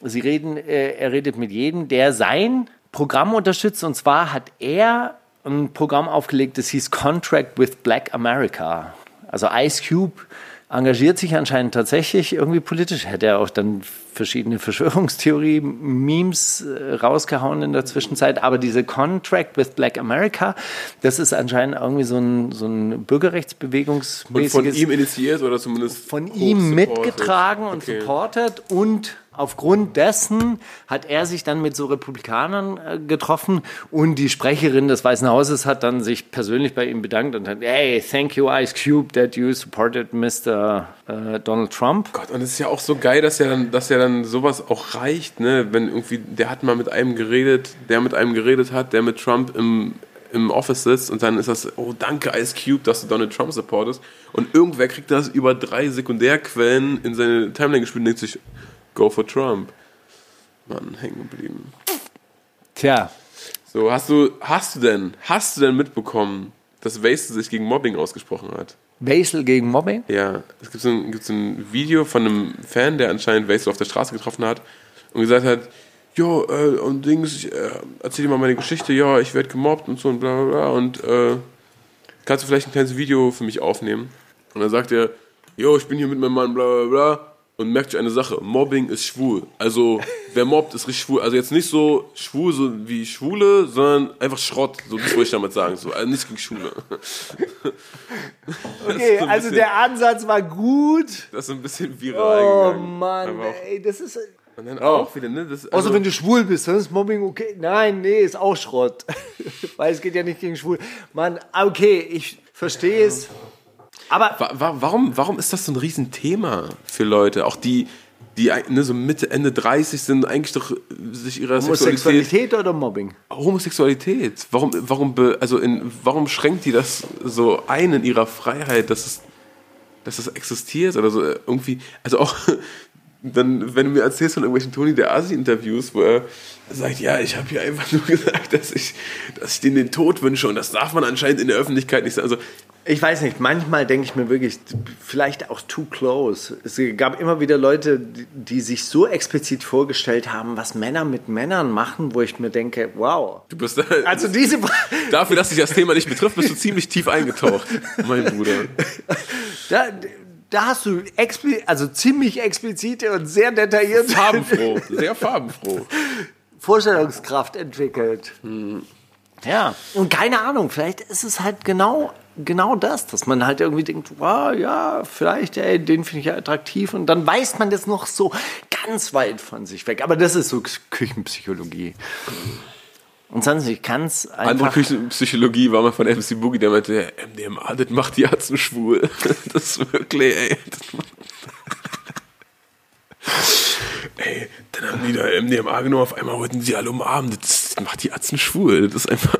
sie reden, äh, er redet mit jedem, der sein Programm unterstützt. Und zwar hat er ein Programm aufgelegt, das hieß Contract with Black America. Also Ice Cube engagiert sich anscheinend tatsächlich irgendwie politisch. Hätte er auch dann verschiedene Verschwörungstheorie-Memes äh, rausgehauen in der Zwischenzeit. Aber diese Contract with Black America, das ist anscheinend irgendwie so ein, so ein Und von Bürgerrechtsbewegungsmäßiges ihm initiiert oder zumindest von ihm supported. mitgetragen und Okay. supportet und aufgrund dessen hat er sich dann mit so Republikanern äh, getroffen und die Sprecherin des Weißen Hauses hat dann sich persönlich bei ihm bedankt und hat, hey, thank you Ice Cube that you supported Mr. äh, Donald Trump. Gott, und es ist ja auch so geil, dass ja dann, dass ja dann sowas auch reicht, ne? Wenn irgendwie, der hat mal mit einem geredet, der mit einem geredet hat, der mit Trump im, im Office sitzt und dann ist das, oh danke Ice Cube, dass du Donald Trump supportest. Und irgendwer kriegt das über drei Sekundärquellen in seine Timeline gespielt und denkt sich, go for Trump. Mann, hängen geblieben. Tja, So, hast du, hast du denn, hast du denn mitbekommen, dass Wastel sich gegen Mobbing ausgesprochen hat? Basel gegen Mobbing? Ja, es gibt so ein, gibt's ein Video von einem Fan, der anscheinend Wastel auf der Straße getroffen hat und gesagt hat, jo, äh, und Dings, ich, äh, erzähl dir mal meine Geschichte, ja, ich werde gemobbt und so und bla bla bla und äh, kannst du vielleicht ein kleines Video für mich aufnehmen? Und dann sagt er, jo, ich bin hier mit meinem Mann, bla bla bla und merkt euch eine Sache, Mobbing ist schwul. Also, wer mobbt, ist richtig schwul. Also jetzt nicht so schwul so wie Schwule, sondern einfach Schrott, so das wollte ich damit sagen. So, also nichts gegen Schwule. *laughs* Okay, so also bisschen- der Ansatz war gut. Das ist ein bisschen Oh viral gegangen. Mann, auch, ey, das ist... und dann auch wieder, ne? Das, Außer also, wenn du schwul bist, dann ist Mobbing okay. Nein, nee, ist auch Schrott. *laughs* Weil es geht ja nicht gegen schwul. Mann, okay, ich verstehe es. Aber wa wa warum, warum ist das so ein Riesenthema für Leute? Auch die, die ne, so Mitte, Ende 30 sind, eigentlich doch sich ihrer Sexualität Homosexualität oder Mobbing? Homosexualität. Warum, warum, be, also in, warum schränkt die das so ein in ihrer Freiheit, dass es, dass es existiert oder so äh, irgendwie, also auch dann, wenn du mir erzählst von irgendwelchen Toni der Asi-Interviews, wo er sagt, ja, ich habe hier einfach *laughs* nur gesagt, dass ich, dass ich denen den Tod wünsche und das darf man anscheinend in der Öffentlichkeit nicht sagen. Also, Ich weiß nicht, manchmal denke ich mir wirklich, vielleicht auch too close. Es gab immer wieder Leute, die, die sich so explizit vorgestellt haben, was Männer mit Männern machen, wo ich mir denke, wow. du bist Also diese dafür, dass dich das Thema nicht betrifft, bist du ziemlich tief eingetaucht, mein Bruder. da, da hast du expli also ziemlich explizite und sehr detaillierte Farbenfroh, sehr farbenfroh. Vorstellungskraft entwickelt. Hm. Ja, und keine Ahnung, vielleicht ist es halt genau, genau das, dass man halt irgendwie denkt, wow, ja, vielleicht, ey, den finde ich ja attraktiv und dann weiß man das noch so ganz weit von sich weg. Aber das ist so Küchenpsychologie. Und sonst, ich kann es Andere einfach... Küchenpsychologie war mal von MC Boogie, der meinte, MDMA, das macht die Atzen schwul. *laughs* Das ist wirklich, ey. *laughs* Ey, dann haben die da MDMA genommen, auf einmal wollten sie alle umarmen. Das macht die Atzen schwul. Das ist einfach,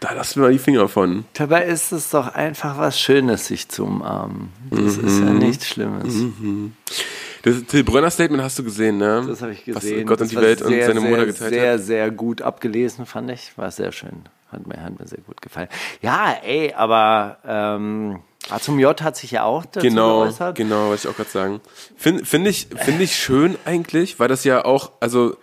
da lassen wir mal die Finger von. Dabei ist es doch einfach was Schönes, sich zu umarmen. Das ist Mhm. ja nichts Schlimmes. Das Till Brönner Statement hast du gesehen, ne? Das habe ich Was gesehen. Gott Das und die Welt und sehr, seine Mutter sehr, geteilt Sehr, hat. sehr gut abgelesen, fand ich. War sehr schön. Hat mir, hat mir sehr gut gefallen. Ja, ey, aber ähm, zum J hat sich ja auch dazu Genau, geäußert. genau, wollte ich auch gerade sagen. Finde find ich, find ich schön eigentlich, weil das ja auch, also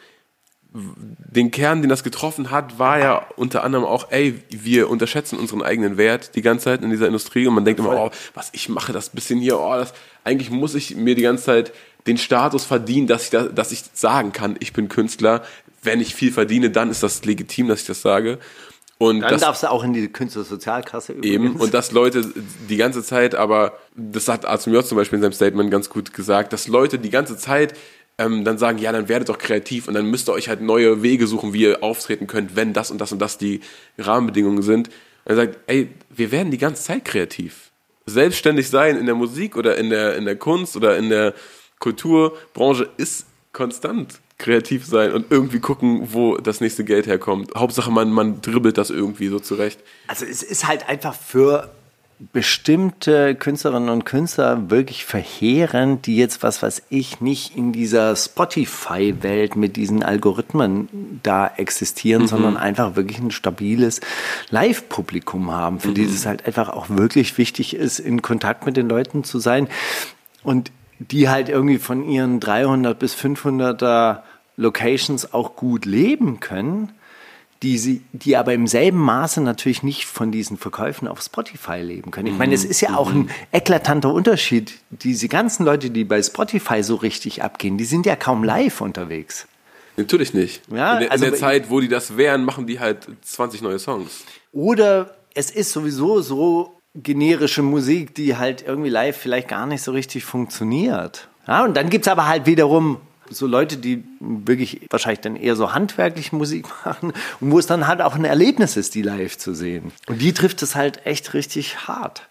den Kern, den das getroffen hat, war ja unter anderem auch, ey, wir unterschätzen unseren eigenen Wert die ganze Zeit in dieser Industrie und man denkt immer, oh, was ich mache, das bisschen hier, oh, das, eigentlich muss ich mir die ganze Zeit den Status verdienen, dass ich, da, dass ich sagen kann, ich bin Künstler. Wenn ich viel verdiene, dann ist das legitim, dass ich das sage. Und Dann das, darfst du auch in die Künstlersozialkasse übrigens. Eben, und dass Leute die ganze Zeit, aber das hat Azum J zum Beispiel in seinem Statement ganz gut gesagt, dass Leute die ganze Zeit ähm, dann sagen, ja, dann werdet doch kreativ und dann müsst ihr euch halt neue Wege suchen, wie ihr auftreten könnt, wenn das und das und das die Rahmenbedingungen sind. Und er sagt, ey, wir werden die ganze Zeit kreativ. Selbstständig sein in der Musik oder in der, in der Kunst oder in der Kulturbranche ist konstant kreativ sein und irgendwie gucken, wo das nächste Geld herkommt. Hauptsache, man, man dribbelt das irgendwie so zurecht. Also es ist halt einfach für bestimmte Künstlerinnen und Künstler wirklich verheerend, die jetzt, was weiß ich, nicht in dieser Spotify-Welt mit diesen Algorithmen da existieren, sondern einfach wirklich ein stabiles Live-Publikum haben, für die es halt einfach auch wirklich wichtig ist, in Kontakt mit den Leuten zu sein und die halt irgendwie von ihren 300 bis 500er Locations auch gut leben können die, sie, die aber im selben Maße natürlich nicht von diesen Verkäufen auf Spotify leben können. Ich meine, es ist ja auch ein eklatanter Unterschied. Diese ganzen Leute, die bei Spotify so richtig abgehen, die sind ja kaum live unterwegs. Natürlich nicht. Ja, in der, also in der Zeit, wo die das wären, machen die halt 20 neue Songs. Oder es ist sowieso so generische Musik, die halt irgendwie live vielleicht gar nicht so richtig funktioniert. Ja, und dann gibt's aber halt wiederum so Leute, die wirklich wahrscheinlich dann eher so handwerklich Musik *laughs* machen und wo es dann halt auch ein Erlebnis ist, die live zu sehen. Und die trifft es halt echt richtig hart.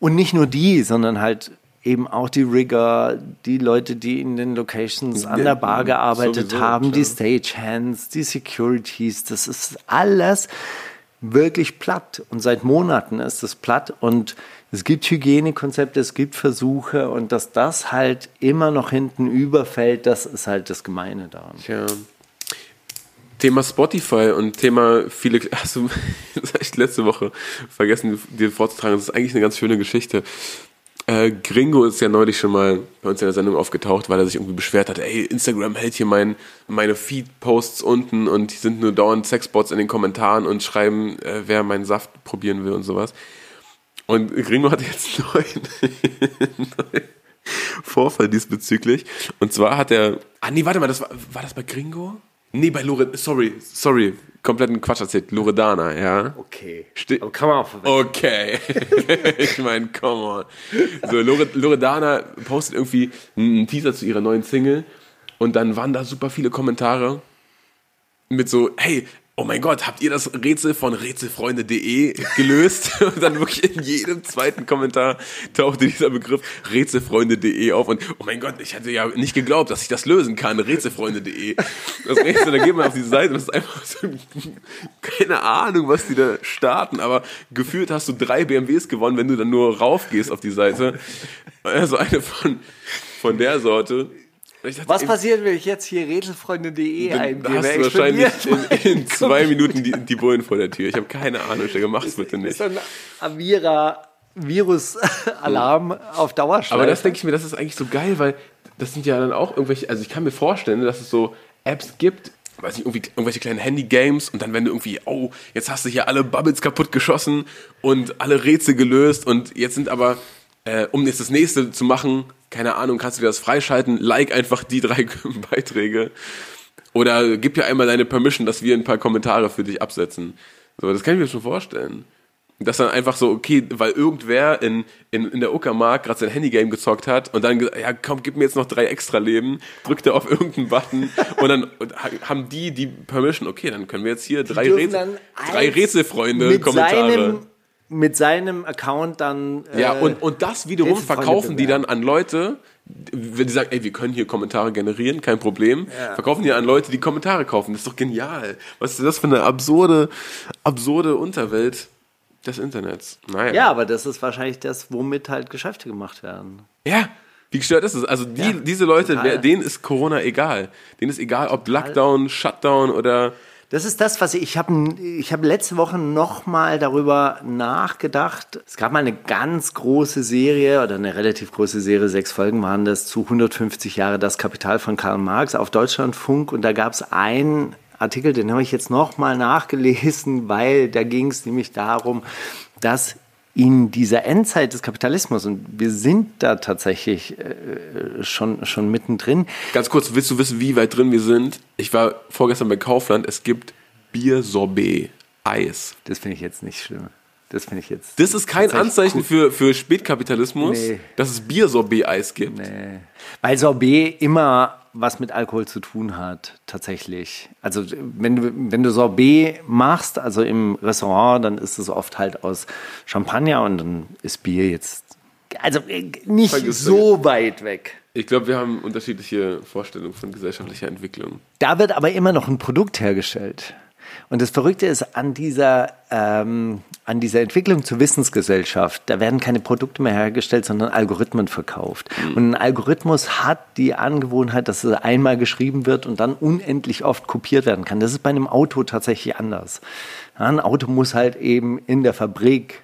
Und nicht nur die, sondern halt eben auch die Rigger, die Leute, die in den Locations an der Bar gearbeitet Sowieso, haben, die klar. Stagehands, die Securities, das ist alles wirklich platt. Und seit Monaten ist es platt und es gibt Hygienekonzepte, es gibt Versuche und dass das halt immer noch hinten überfällt, das ist halt das Gemeine daran. Tja. Thema Spotify und Thema viele. *laughs* Hast du hab ich letzte Woche vergessen, dir vorzutragen? Das ist eigentlich eine ganz schöne Geschichte. Äh, Gringo ist ja neulich schon mal bei uns in der Sendung aufgetaucht, weil er sich irgendwie beschwert hat, ey, Instagram hält hier mein, meine Feed-Posts unten und die sind nur dauernd Sexbots in den Kommentaren und schreiben, äh, wer meinen Saft probieren will und sowas. Und Gringo hat jetzt *laughs* neuen, neuen Vorfall diesbezüglich. Und zwar hat er. Ah, nee, warte mal, das war, war das bei Gringo? Nee, bei Lore. Sorry, sorry. Kompletten Quatsch erzählt. Loredana, ja. Okay. Ste- Aber kann man auch verwechseln. Okay. *laughs* ich meine, come on. So, Lore, Loredana postet irgendwie einen Teaser zu ihrer neuen Single und dann waren da super viele Kommentare mit so, hey, oh mein Gott, habt ihr das Rätsel von rätselfreunde.de gelöst? *laughs* Und dann wirklich in jedem zweiten Kommentar tauchte dieser Begriff rätselfreunde.de auf und oh mein Gott, ich hatte ja nicht geglaubt, dass ich das lösen kann, rätselfreunde.de. Das Rätsel, da geht man auf die Seite das ist einfach so, keine Ahnung, was die da starten, aber gefühlt hast du drei BMWs gewonnen, wenn du dann nur raufgehst auf die Seite. Also eine von von der Sorte. Dachte, Was passiert, wenn ich jetzt hier rätselfreunde.de eingebe? hast du wahrscheinlich *laughs* in, in zwei Minuten die, die Bullen vor der Tür. Ich habe keine Ahnung, Steiger, mach's bitte nicht. ist so ein Avira Virus-Alarm auf Dauerschleife. Aber das denke ich mir, das ist eigentlich so geil, weil das sind ja dann auch irgendwelche, also ich kann mir vorstellen, dass es so Apps gibt, weiß nicht, irgendwie irgendwelche kleinen Handy-Games und dann wenn du irgendwie, oh, jetzt hast du hier alle Bubbles kaputt geschossen und alle Rätsel gelöst und jetzt sind aber, äh, um jetzt das nächste zu machen, keine Ahnung, kannst du dir das freischalten, like einfach die drei *laughs* Beiträge oder gib ja einmal deine Permission, dass wir ein paar Kommentare für dich absetzen. So, das kann ich mir schon vorstellen. Dass dann einfach so, okay, weil irgendwer in, in, in der Uckermark gerade sein Handygame gezockt hat und dann gesagt, ja komm, gib mir jetzt noch drei extra Leben, *laughs* drückt er auf irgendeinen Button und dann und ha- haben die die Permission, okay, dann können wir jetzt hier drei, dürfen Rätsel, drei Rätselfreunde mit Kommentare. Seinem, mit seinem Account dann. Ja, äh, und, und das wiederum verkaufen die dann an Leute, wenn die sagen, ey, wir können hier Kommentare generieren, kein Problem, Ja. verkaufen die an Leute, die Kommentare kaufen. Das ist doch genial. Was ist das für eine absurde, absurde Unterwelt des Internets? Naja. Ja, aber das ist wahrscheinlich das, womit halt Geschäfte gemacht werden. Ja. Wie gestört ist es? Also die, Ja, diese Leute, total. denen ist Corona egal. Denen ist egal, ob Lockdown, Shutdown oder Das ist das, was ich, ich habe ich hab letzte Woche noch mal darüber nachgedacht. Es gab mal eine ganz große Serie oder eine relativ große Serie, sechs Folgen waren das, zu 150 Jahre das Kapital von Karl Marx auf Deutschlandfunk und da gab es einen Artikel, den habe ich jetzt noch mal nachgelesen, *laughs* weil da ging es nämlich darum, dass in dieser Endzeit des Kapitalismus, und wir sind da tatsächlich äh, schon, schon mittendrin, Ganz kurz, willst du wissen, wie weit drin wir sind? Ich war vorgestern bei Kaufland, es gibt Bier-Sorbet, Eis. das finde ich jetzt nicht schlimm. Das finde ich jetzt. Das ist kein Anzeichen cool. für, für Spätkapitalismus, Nee. dass es Bier-Sorbet-Eis gibt. Nee. Weil Sorbet immer was mit Alkohol zu tun hat, tatsächlich. Also wenn du, wenn du Sorbet machst, also im Restaurant, dann ist es oft halt aus Champagner und dann ist Bier jetzt also äh, nicht Vergiss- so weit weg. Ich glaube, wir haben unterschiedliche Vorstellungen von gesellschaftlicher Entwicklung. Da wird aber immer noch ein Produkt hergestellt. Und das Verrückte ist an dieser, ähm, an dieser Entwicklung zur Wissensgesellschaft, da werden keine Produkte mehr hergestellt, sondern Algorithmen verkauft. Und ein Algorithmus hat die Angewohnheit, dass er einmal geschrieben wird und dann unendlich oft kopiert werden kann. Das ist bei einem Auto tatsächlich anders. Ja, ein Auto muss halt eben in der Fabrik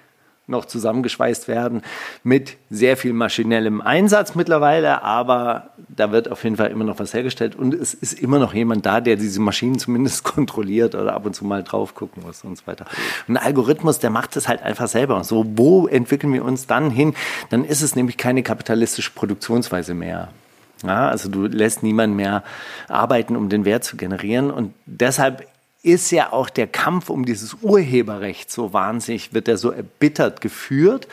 noch zusammengeschweißt werden mit sehr viel maschinellem Einsatz mittlerweile, aber da wird auf jeden Fall immer noch was hergestellt und es ist immer noch jemand da, der diese Maschinen zumindest *laughs* kontrolliert oder ab und zu mal drauf gucken muss und so weiter. Ein Algorithmus, der macht es halt einfach selber. So, wo entwickeln wir uns dann hin? Dann ist es nämlich keine kapitalistische Produktionsweise mehr. Ja, also du lässt niemanden mehr arbeiten, um den Wert zu generieren und deshalb ist ja auch der Kampf um dieses Urheberrecht so wahnsinnig, wird er so erbittert geführt.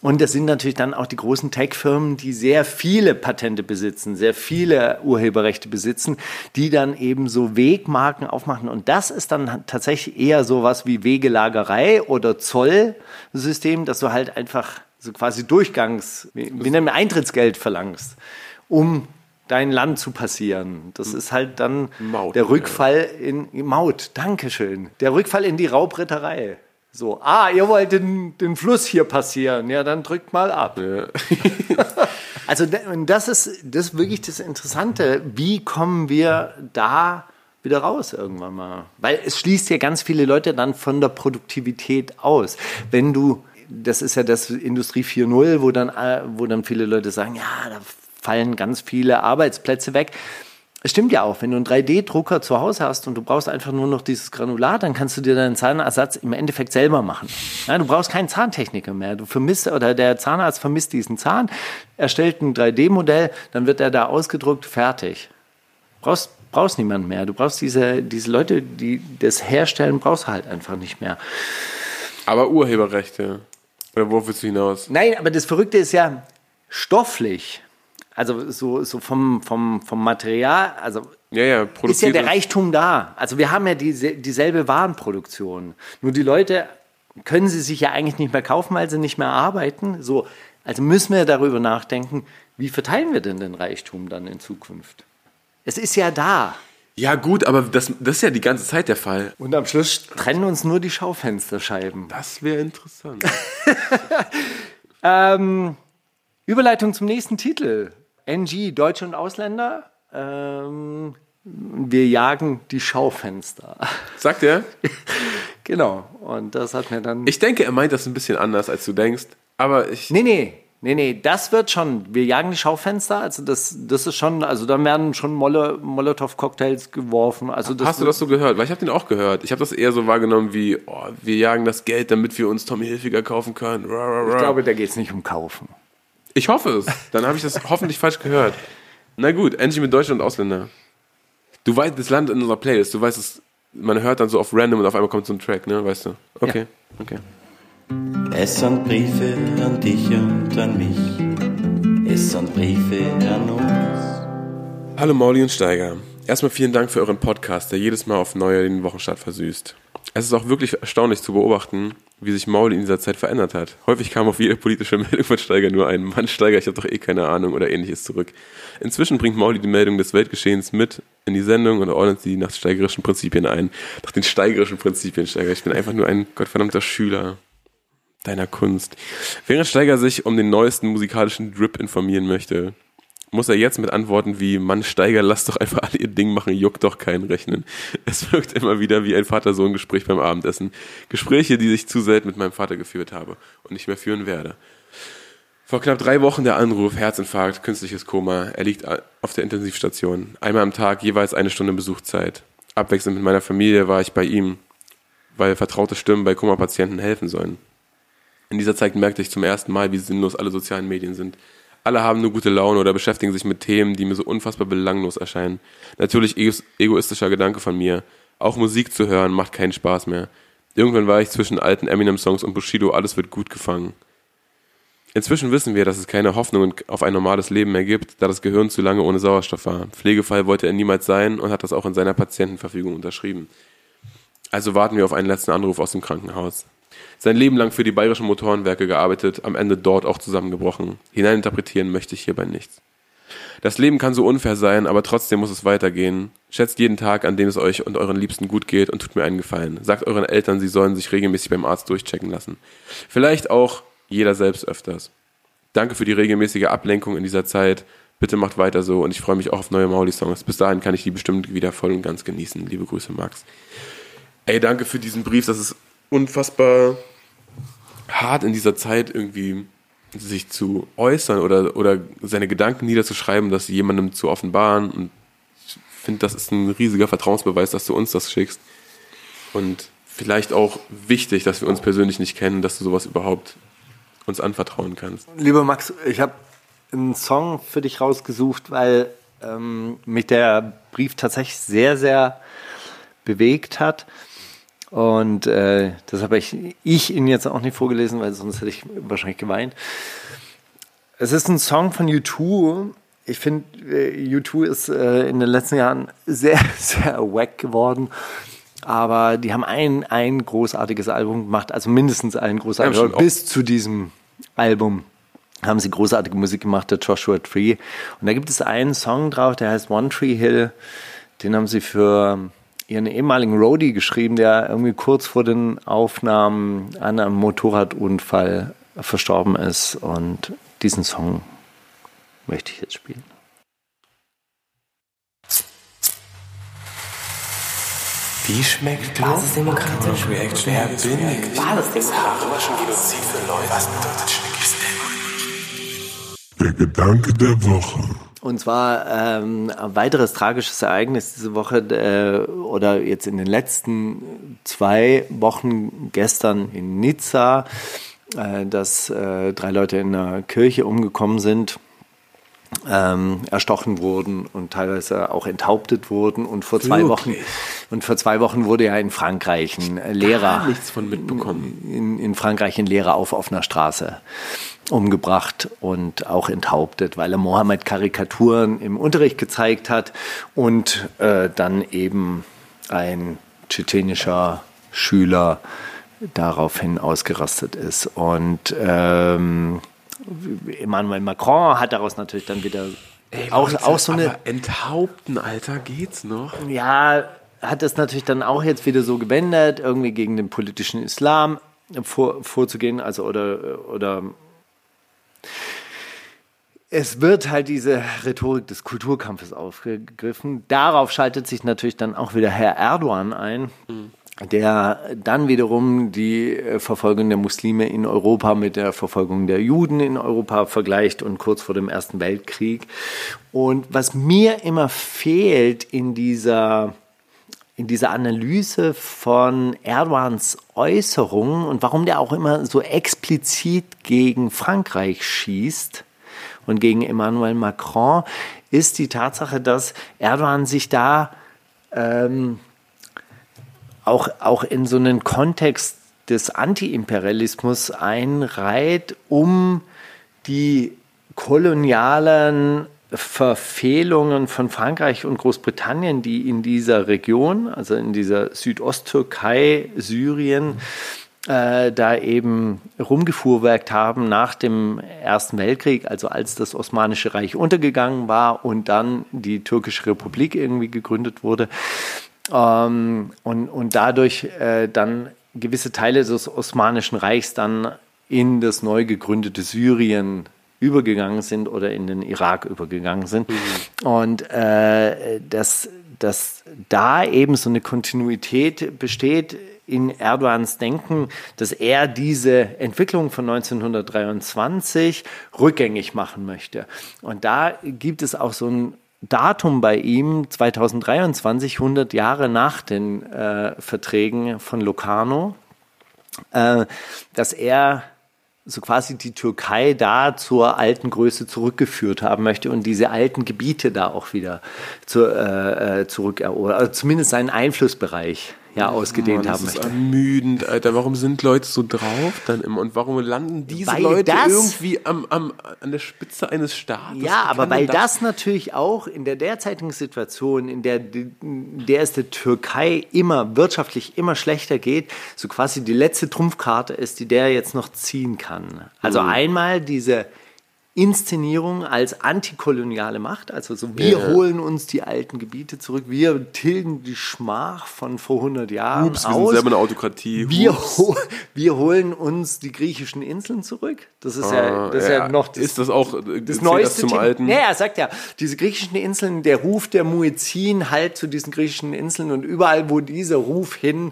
Und das sind natürlich dann auch die großen Tech-Firmen, die sehr viele Patente besitzen, sehr viele Urheberrechte besitzen, die dann eben so Wegmarken aufmachen. Und das ist dann tatsächlich eher sowas wie Wegelagerei oder Zollsystem, dass du halt einfach so quasi Durchgangs, wie, wie nennen wir Eintrittsgeld verlangst, um dein Land zu passieren. Das ist halt dann Maut, der Rückfall in Maut. Dankeschön. Der Rückfall in die Raubritterei. So, ah, ihr wollt den, den Fluss hier passieren. Ja, dann drückt mal ab. *laughs* also, da- und das ist, das ist wirklich das Interessante. Wie kommen wir da wieder raus irgendwann mal? Weil es schließt ja ganz viele Leute dann von der Produktivität aus. Wenn du, das ist ja das Industrie 4.0, wo dann, äh, wo dann viele Leute sagen, ja, da fallen ganz viele Arbeitsplätze weg. Es stimmt ja auch, wenn du einen 3D-Drucker zu Hause hast und du brauchst einfach nur noch dieses Granulat, dann kannst du dir deinen Zahnersatz im Endeffekt selber machen. Ja, du brauchst keinen Zahntechniker mehr. Du vermisst, oder der Zahnarzt vermisst diesen Zahn, erstellt ein 3D-Modell, dann wird er da ausgedruckt, fertig. Brauchst, brauchst niemand mehr. Du brauchst diese, diese Leute, die das herstellen, brauchst du halt einfach nicht mehr. Aber Urheberrechte. Oder worauf willst du hinaus? Nein, aber das Verrückte ist ja stofflich. Also so, so vom, vom, vom Material, also Ja, ja, ist ja der Reichtum da. Also wir haben ja diese, dieselbe Warenproduktion. Nur die Leute können sie sich ja eigentlich nicht mehr kaufen, weil sie nicht mehr arbeiten. So, also müssen wir darüber nachdenken, wie verteilen wir denn den Reichtum dann in Zukunft? Es ist ja da. ja, gut, aber das, das ist ja die ganze Zeit der Fall. Und am Schluss trennen uns nur die Schaufensterscheiben. Das wäre interessant. *laughs* Ähm, Überleitung zum nächsten Titel. NG, Deutsche und Ausländer. Ähm, wir jagen die Schaufenster. Sagt er? *laughs* genau. Und das hat mir dann. Ich denke, er meint das ein bisschen anders, als du denkst. Aber ich. nee, nee. Nee, nee, das wird schon. Wir jagen die Schaufenster. Also das, das ist schon, also da werden schon Molo, Molotow-Cocktails geworfen. Also das Hast du das so gehört? Weil ich habe den auch gehört. Ich habe das eher so wahrgenommen wie, oh, wir jagen das Geld, damit wir uns Tommy Hilfiger kaufen können. Ich glaube, da geht es nicht um Kaufen. Ich hoffe es. Dann habe ich das hoffentlich falsch gehört. Na gut, endlich mit Deutschland und Ausländer. Du weißt das Land in unserer Playlist. Du weißt es, man hört dann so auf random und auf einmal kommt so ein Track, ne? Weißt du? Okay, okay. Es sind Briefe an dich und an mich. Es sind Briefe an uns. Hallo Mauli und Steiger. Erstmal vielen Dank für euren Podcast, der jedes Mal auf neue den Wochenstart versüßt. Es ist auch wirklich erstaunlich zu beobachten, wie sich Mauli in dieser Zeit verändert hat. Häufig kam auf jede politische *laughs* Meldung von Steiger nur ein Mann Steiger, ich habe doch eh keine Ahnung oder ähnliches zurück. Inzwischen bringt Mauli die Meldung des Weltgeschehens mit in die Sendung und ordnet sie nach steigerischen Prinzipien ein. Nach den steigerischen Prinzipien, Steiger. Ich bin einfach nur ein gottverdammter Schüler deiner Kunst. Während Steiger sich um den neuesten musikalischen Drip informieren möchte, muss er jetzt mit Antworten wie Mann Steiger, lass doch einfach alle ihr Ding machen, juckt doch keinen rechnen. Es wirkt immer wieder wie ein Vater-Sohn-Gespräch beim Abendessen. Gespräche, die ich zu selten mit meinem Vater geführt habe und nicht mehr führen werde. Vor knapp drei Wochen der Anruf, Herzinfarkt, künstliches Koma. Er liegt auf der Intensivstation. Einmal am Tag, jeweils eine Stunde Besuchszeit. Abwechselnd mit meiner Familie war ich bei ihm, weil vertraute Stimmen bei Koma-Patienten helfen sollen. In dieser Zeit merkte ich zum ersten Mal, wie sinnlos alle sozialen Medien sind. Alle haben nur gute Laune oder beschäftigen sich mit Themen, die mir so unfassbar belanglos erscheinen. Natürlich egoistischer Gedanke von mir. Auch Musik zu hören macht keinen Spaß mehr. Irgendwann war ich zwischen alten Eminem-Songs und Bushido, alles wird gut gefangen. Inzwischen wissen wir, dass es keine Hoffnung auf ein normales Leben mehr gibt, da das Gehirn zu lange ohne Sauerstoff war. Pflegefall wollte er niemals sein und hat das auch in seiner Patientenverfügung unterschrieben. Also warten wir auf einen letzten Anruf aus dem Krankenhaus sein Leben lang für die Bayerischen Motorenwerke gearbeitet, am Ende dort auch zusammengebrochen. Hineininterpretieren möchte ich hierbei nichts. Das Leben kann so unfair sein, aber trotzdem muss es weitergehen. Schätzt jeden Tag, an dem es euch und euren Liebsten gut geht und tut mir einen Gefallen. Sagt euren Eltern, sie sollen sich regelmäßig beim Arzt durchchecken lassen. Vielleicht auch jeder selbst öfters. Danke für die regelmäßige Ablenkung in dieser Zeit. Bitte macht weiter so und ich freue mich auch auf neue Mauli-Songs. Bis dahin kann ich die bestimmt wieder voll und ganz genießen. Liebe Grüße, Max. Ey, danke für diesen Brief. Das ist unfassbar hart in dieser Zeit irgendwie sich zu äußern oder, oder seine Gedanken niederzuschreiben, das jemandem zu offenbaren. Und ich finde, das ist ein riesiger Vertrauensbeweis, dass du uns das schickst. Und vielleicht auch wichtig, dass wir uns persönlich nicht kennen, dass du sowas überhaupt uns anvertrauen kannst. Lieber Max, ich habe einen Song für dich rausgesucht, weil ähm, mich der Brief tatsächlich sehr, sehr bewegt hat. Und äh, das habe ich, ich ihn jetzt auch nicht vorgelesen, weil sonst hätte ich wahrscheinlich geweint. Es ist ein Song von U2. Ich finde, äh, U2 ist äh, in den letzten Jahren sehr, *laughs* sehr wack geworden. Aber die haben ein, ein großartiges Album gemacht, also mindestens ein großartiges Album. Bis zu diesem Album haben sie großartige Musik gemacht, der Joshua Tree. Und da gibt es einen Song drauf, der heißt One Tree Hill. Den haben sie für ihren ehemaligen Roadie geschrieben, der irgendwie kurz vor den Aufnahmen an einem Motorradunfall verstorben ist. Und diesen Song möchte ich jetzt spielen. Wie schmeckt Basisdemokratisch. Reaction? Wer bin ich? Basisdemokratisch. Genozid für Leute. Was bedeutet Schnickis Der Gedanke der Woche. Und zwar ähm, ein weiteres tragisches Ereignis diese Woche äh, oder jetzt in den letzten zwei Wochen gestern in Nizza, äh, dass äh, drei Leute in einer Kirche umgekommen sind, ähm, erstochen wurden und teilweise auch enthauptet wurden. Und vor zwei Wirklich? Wochen und vor zwei Wochen wurde ja in Frankreich ein Lehrer Gar nichts von mitbekommen. in, in Frankreich ein Lehrer auf offener Straße umgebracht und auch enthauptet, weil er Mohammed Karikaturen im Unterricht gezeigt hat und äh, dann eben ein tschetschenischer Schüler daraufhin ausgerastet ist. Und ähm, Emmanuel Macron hat daraus natürlich dann wieder auch, auch so eine Aber enthaupten, Alter, geht's noch? ja, hat das natürlich dann auch jetzt wieder so gewendet, irgendwie gegen den politischen Islam vor, vorzugehen, also oder, oder es wird halt diese Rhetorik des Kulturkampfes aufgegriffen. Darauf schaltet sich natürlich dann auch wieder Herr Erdogan ein, der dann wiederum die äh, Verfolgung der Muslime in Europa mit der Verfolgung der Juden in Europa vergleicht und kurz vor dem Ersten Weltkrieg. Und was mir immer fehlt in dieser in dieser Analyse von Erdogans Äußerungen und warum der auch immer so explizit gegen Frankreich schießt und gegen Emmanuel Macron, ist die Tatsache, dass Erdogan sich da ähm, auch, auch in so einen Kontext des Antiimperialismus einreiht, um die kolonialen Verfehlungen von Frankreich und Großbritannien, die in dieser Region, also in dieser Südosttürkei, Syrien, äh, da eben rumgefuhrwerkt haben nach dem Ersten Weltkrieg, also als das Osmanische Reich untergegangen war und dann die Türkische Republik irgendwie gegründet wurde. Ähm, und, und dadurch äh, dann gewisse Teile des Osmanischen Reichs dann in das neu gegründete Syrien übergegangen sind oder in den Irak übergegangen sind. Und äh, dass, dass da eben so eine Kontinuität besteht in Erdogans Denken, dass er diese Entwicklung von 1923 rückgängig machen möchte. Und da gibt es auch so ein Datum bei ihm, 2023, 100 Jahre nach den äh, Verträgen von Locarno, äh, dass er so quasi die Türkei da zur alten Größe zurückgeführt haben möchte und diese alten Gebiete da auch wieder zu, äh, äh zurückerobern, also zumindest seinen Einflussbereich ja ausgedehnt Mann, haben das ist möchte. ermüdend, Alter. Warum sind Leute so drauf dann immer? Und warum landen diese Weil Leute das- irgendwie am, am, an der Spitze eines Staates? Ja, aber weil denn das natürlich auch in der derzeitigen Situation, in der, in der es der Türkei immer wirtschaftlich immer schlechter geht, so quasi die letzte Trumpfkarte ist, die der jetzt noch ziehen kann. Also einmal diese Inszenierung als antikoloniale Macht, also so wir holen uns die alten Gebiete zurück, wir tilgen die Schmach von vor 100 Jahren Ups, wir sind aus. selber eine Autokratie. Wir, ho wir holen uns die griechischen Inseln zurück. Das ist ja, das ist ja, Ah, ja. noch das, Ist das auch, äh, das zählt das neueste zum Thema. Alten? Ja, er sagt ja, diese griechischen Inseln, der Ruf der Muezzin halt zu diesen griechischen Inseln und überall, wo dieser Ruf hin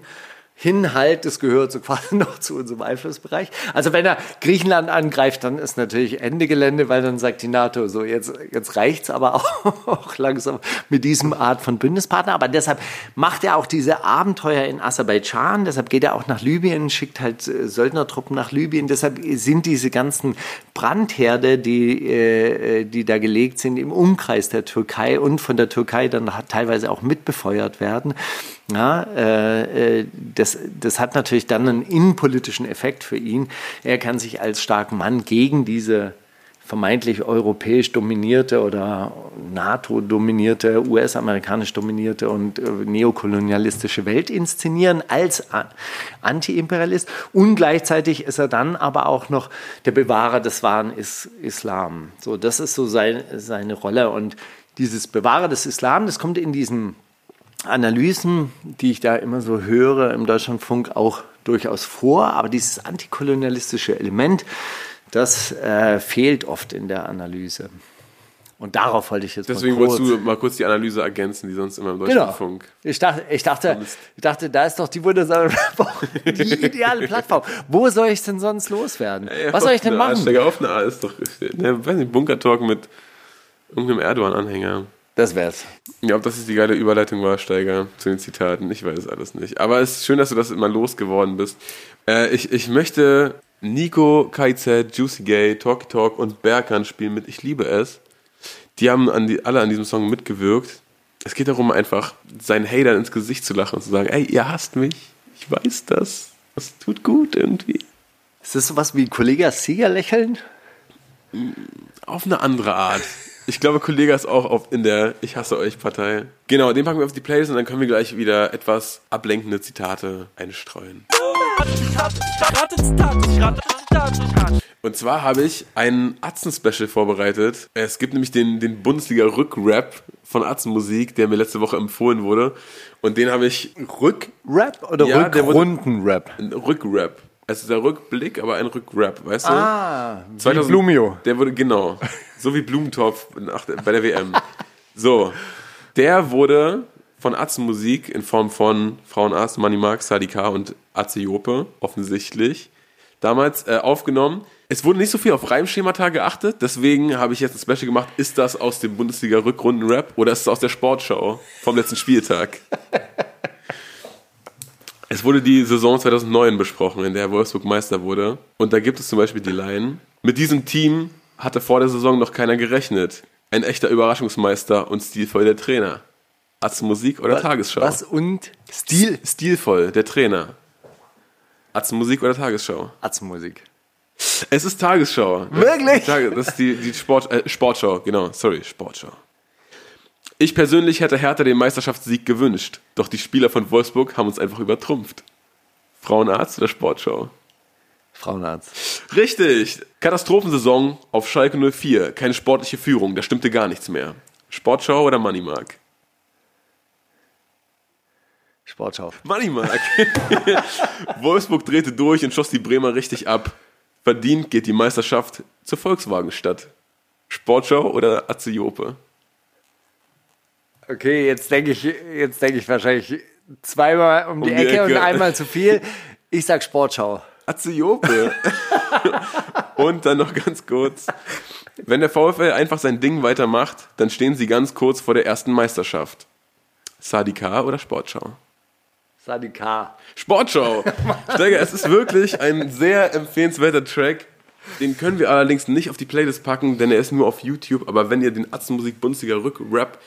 hinhalt, das gehört so *laughs* quasi noch zu unserem Einflussbereich. Also wenn er Griechenland angreift, dann ist natürlich Ende Gelände, weil dann sagt die NATO so, jetzt, jetzt reicht's aber *laughs* auch langsam mit diesem Art von Bündnispartner. Aber deshalb macht er auch diese Abenteuer in Aserbaidschan, deshalb geht er auch nach Libyen, schickt halt äh, Söldnertruppen nach Libyen. Deshalb sind diese ganzen Brandherde, die, äh, die da gelegt sind im Umkreis der Türkei und von der Türkei dann teilweise auch mitbefeuert werden. Ja, äh, äh, das, das hat natürlich dann einen innenpolitischen Effekt für ihn. Er kann sich als starken Mann gegen diese vermeintlich europäisch dominierte oder NATO-dominierte, US-amerikanisch dominierte und äh, neokolonialistische Welt inszenieren als Anti-Imperialist. Und gleichzeitig ist er dann aber auch noch der Bewahrer des wahren Is Islam. So, das ist so sein, seine Rolle. Und dieses Bewahrer des Islam, das kommt in diesen Analysen, die ich da immer so höre im Deutschlandfunk, auch durchaus vor. Aber dieses antikolonialistische Element, das äh, fehlt oft in der Analyse. Und darauf wollte ich jetzt Deswegen mal kurz. wolltest du mal kurz die Analyse ergänzen, die sonst immer im Genau. Deutschlandfunk. Ich dachte, ich dachte, ich dachte, da ist doch die wundersame Plattform, die *laughs* ideale Plattform. Wo soll ich denn sonst loswerden? Was soll ich denn machen? Steiger auf eine A ist doch, ne, weiß nicht, Bunker-Talk mit irgendeinem Erdogan-Anhänger. Das wär's. Ja, ob das jetzt die geile Überleitung war, Steiger, zu den Zitaten, ich weiß es alles nicht. Aber es ist schön, dass du das immer losgeworden bist. Äh, ich, ich möchte Nico, KZ, Juicy Gay, Talky Talk und Berkan spielen mit Ich liebe es. Die haben an die, alle an diesem Song mitgewirkt. Es geht darum, einfach seinen Hatern ins Gesicht zu lachen und zu sagen, ey, ihr hasst mich, ich weiß das. Das tut gut irgendwie. Ist das sowas wie Kollege Sieger lächeln? Auf eine andere Art. Ich glaube, Kollege ist auch auf, in der Ich hasse euch Partei. Genau, den packen wir auf die Playlist und dann können wir gleich wieder etwas ablenkende Zitate einstreuen. Und zwar habe ich ein Atzen-Special vorbereitet. Es gibt nämlich den, den Bundesliga-Rückrap von Atzen-Musik, der mir letzte Woche empfohlen wurde. Und den habe ich Rückrap oder Ja, Rückrundenrap? Rückrap. Es ist der Rückblick, aber ein Rückrap, weißt du? Ah, 2000 Blumio. Der wurde, genau. So wie Blumentopf bei der WM. So. Der wurde von Atzenmusik in Form von Frauenarzt, Money Mark, Sadika und Atze Jope, offensichtlich, damals äh, aufgenommen. Es wurde nicht so viel auf Reimschemata geachtet, deswegen habe ich jetzt ein Special gemacht. Ist das aus dem Bundesliga-Rückrunden-Rap oder ist es aus der Sportschau vom letzten Spieltag? *laughs* Es wurde die Saison 2009 besprochen, in der Wolfsburg Meister wurde. Und da gibt es zum Beispiel die Line. Mit diesem Team hatte vor der Saison noch keiner gerechnet. Ein echter Überraschungsmeister und stilvoll der Trainer. Atze Musik oder Tagesschau? Was und Stil? Stilvoll, der Trainer. Atze Musik oder Tagesschau? Atzenmusik. Es ist Tagesschau. Wirklich? Das ist die, die Sport, äh, Sportschau, genau, sorry, Sportschau. Ich persönlich hätte Hertha den Meisterschaftssieg gewünscht, doch die Spieler von Wolfsburg haben uns einfach übertrumpft. Frauenarzt oder Sportschau? Frauenarzt. Richtig. Katastrophensaison auf Schalke 04. Keine sportliche Führung, da stimmte gar nichts mehr. Sportschau oder Moneymark? Sportschau. Moneymark. *laughs* Wolfsburg drehte durch und schoss die Bremer richtig ab. Verdient geht die Meisterschaft zur Volkswagenstadt. Sportschau oder Aziope? Okay, jetzt denke ich, jetzt denke ich wahrscheinlich zweimal um die, Um die Ecke, und Ecke. einmal zu viel. Ich sag Sportschau. Aziope. *laughs* und dann noch ganz kurz. Wenn der VfL einfach sein Ding weitermacht, dann stehen sie ganz kurz vor der ersten Meisterschaft. Sadika oder Sportschau? Sadika. Sportschau. *laughs* Steiger, es ist wirklich ein sehr empfehlenswerter Track. Den können wir allerdings nicht auf die Playlist packen, denn er ist nur auf YouTube. Aber wenn ihr den Atzenmusik Bundesliga Rückrap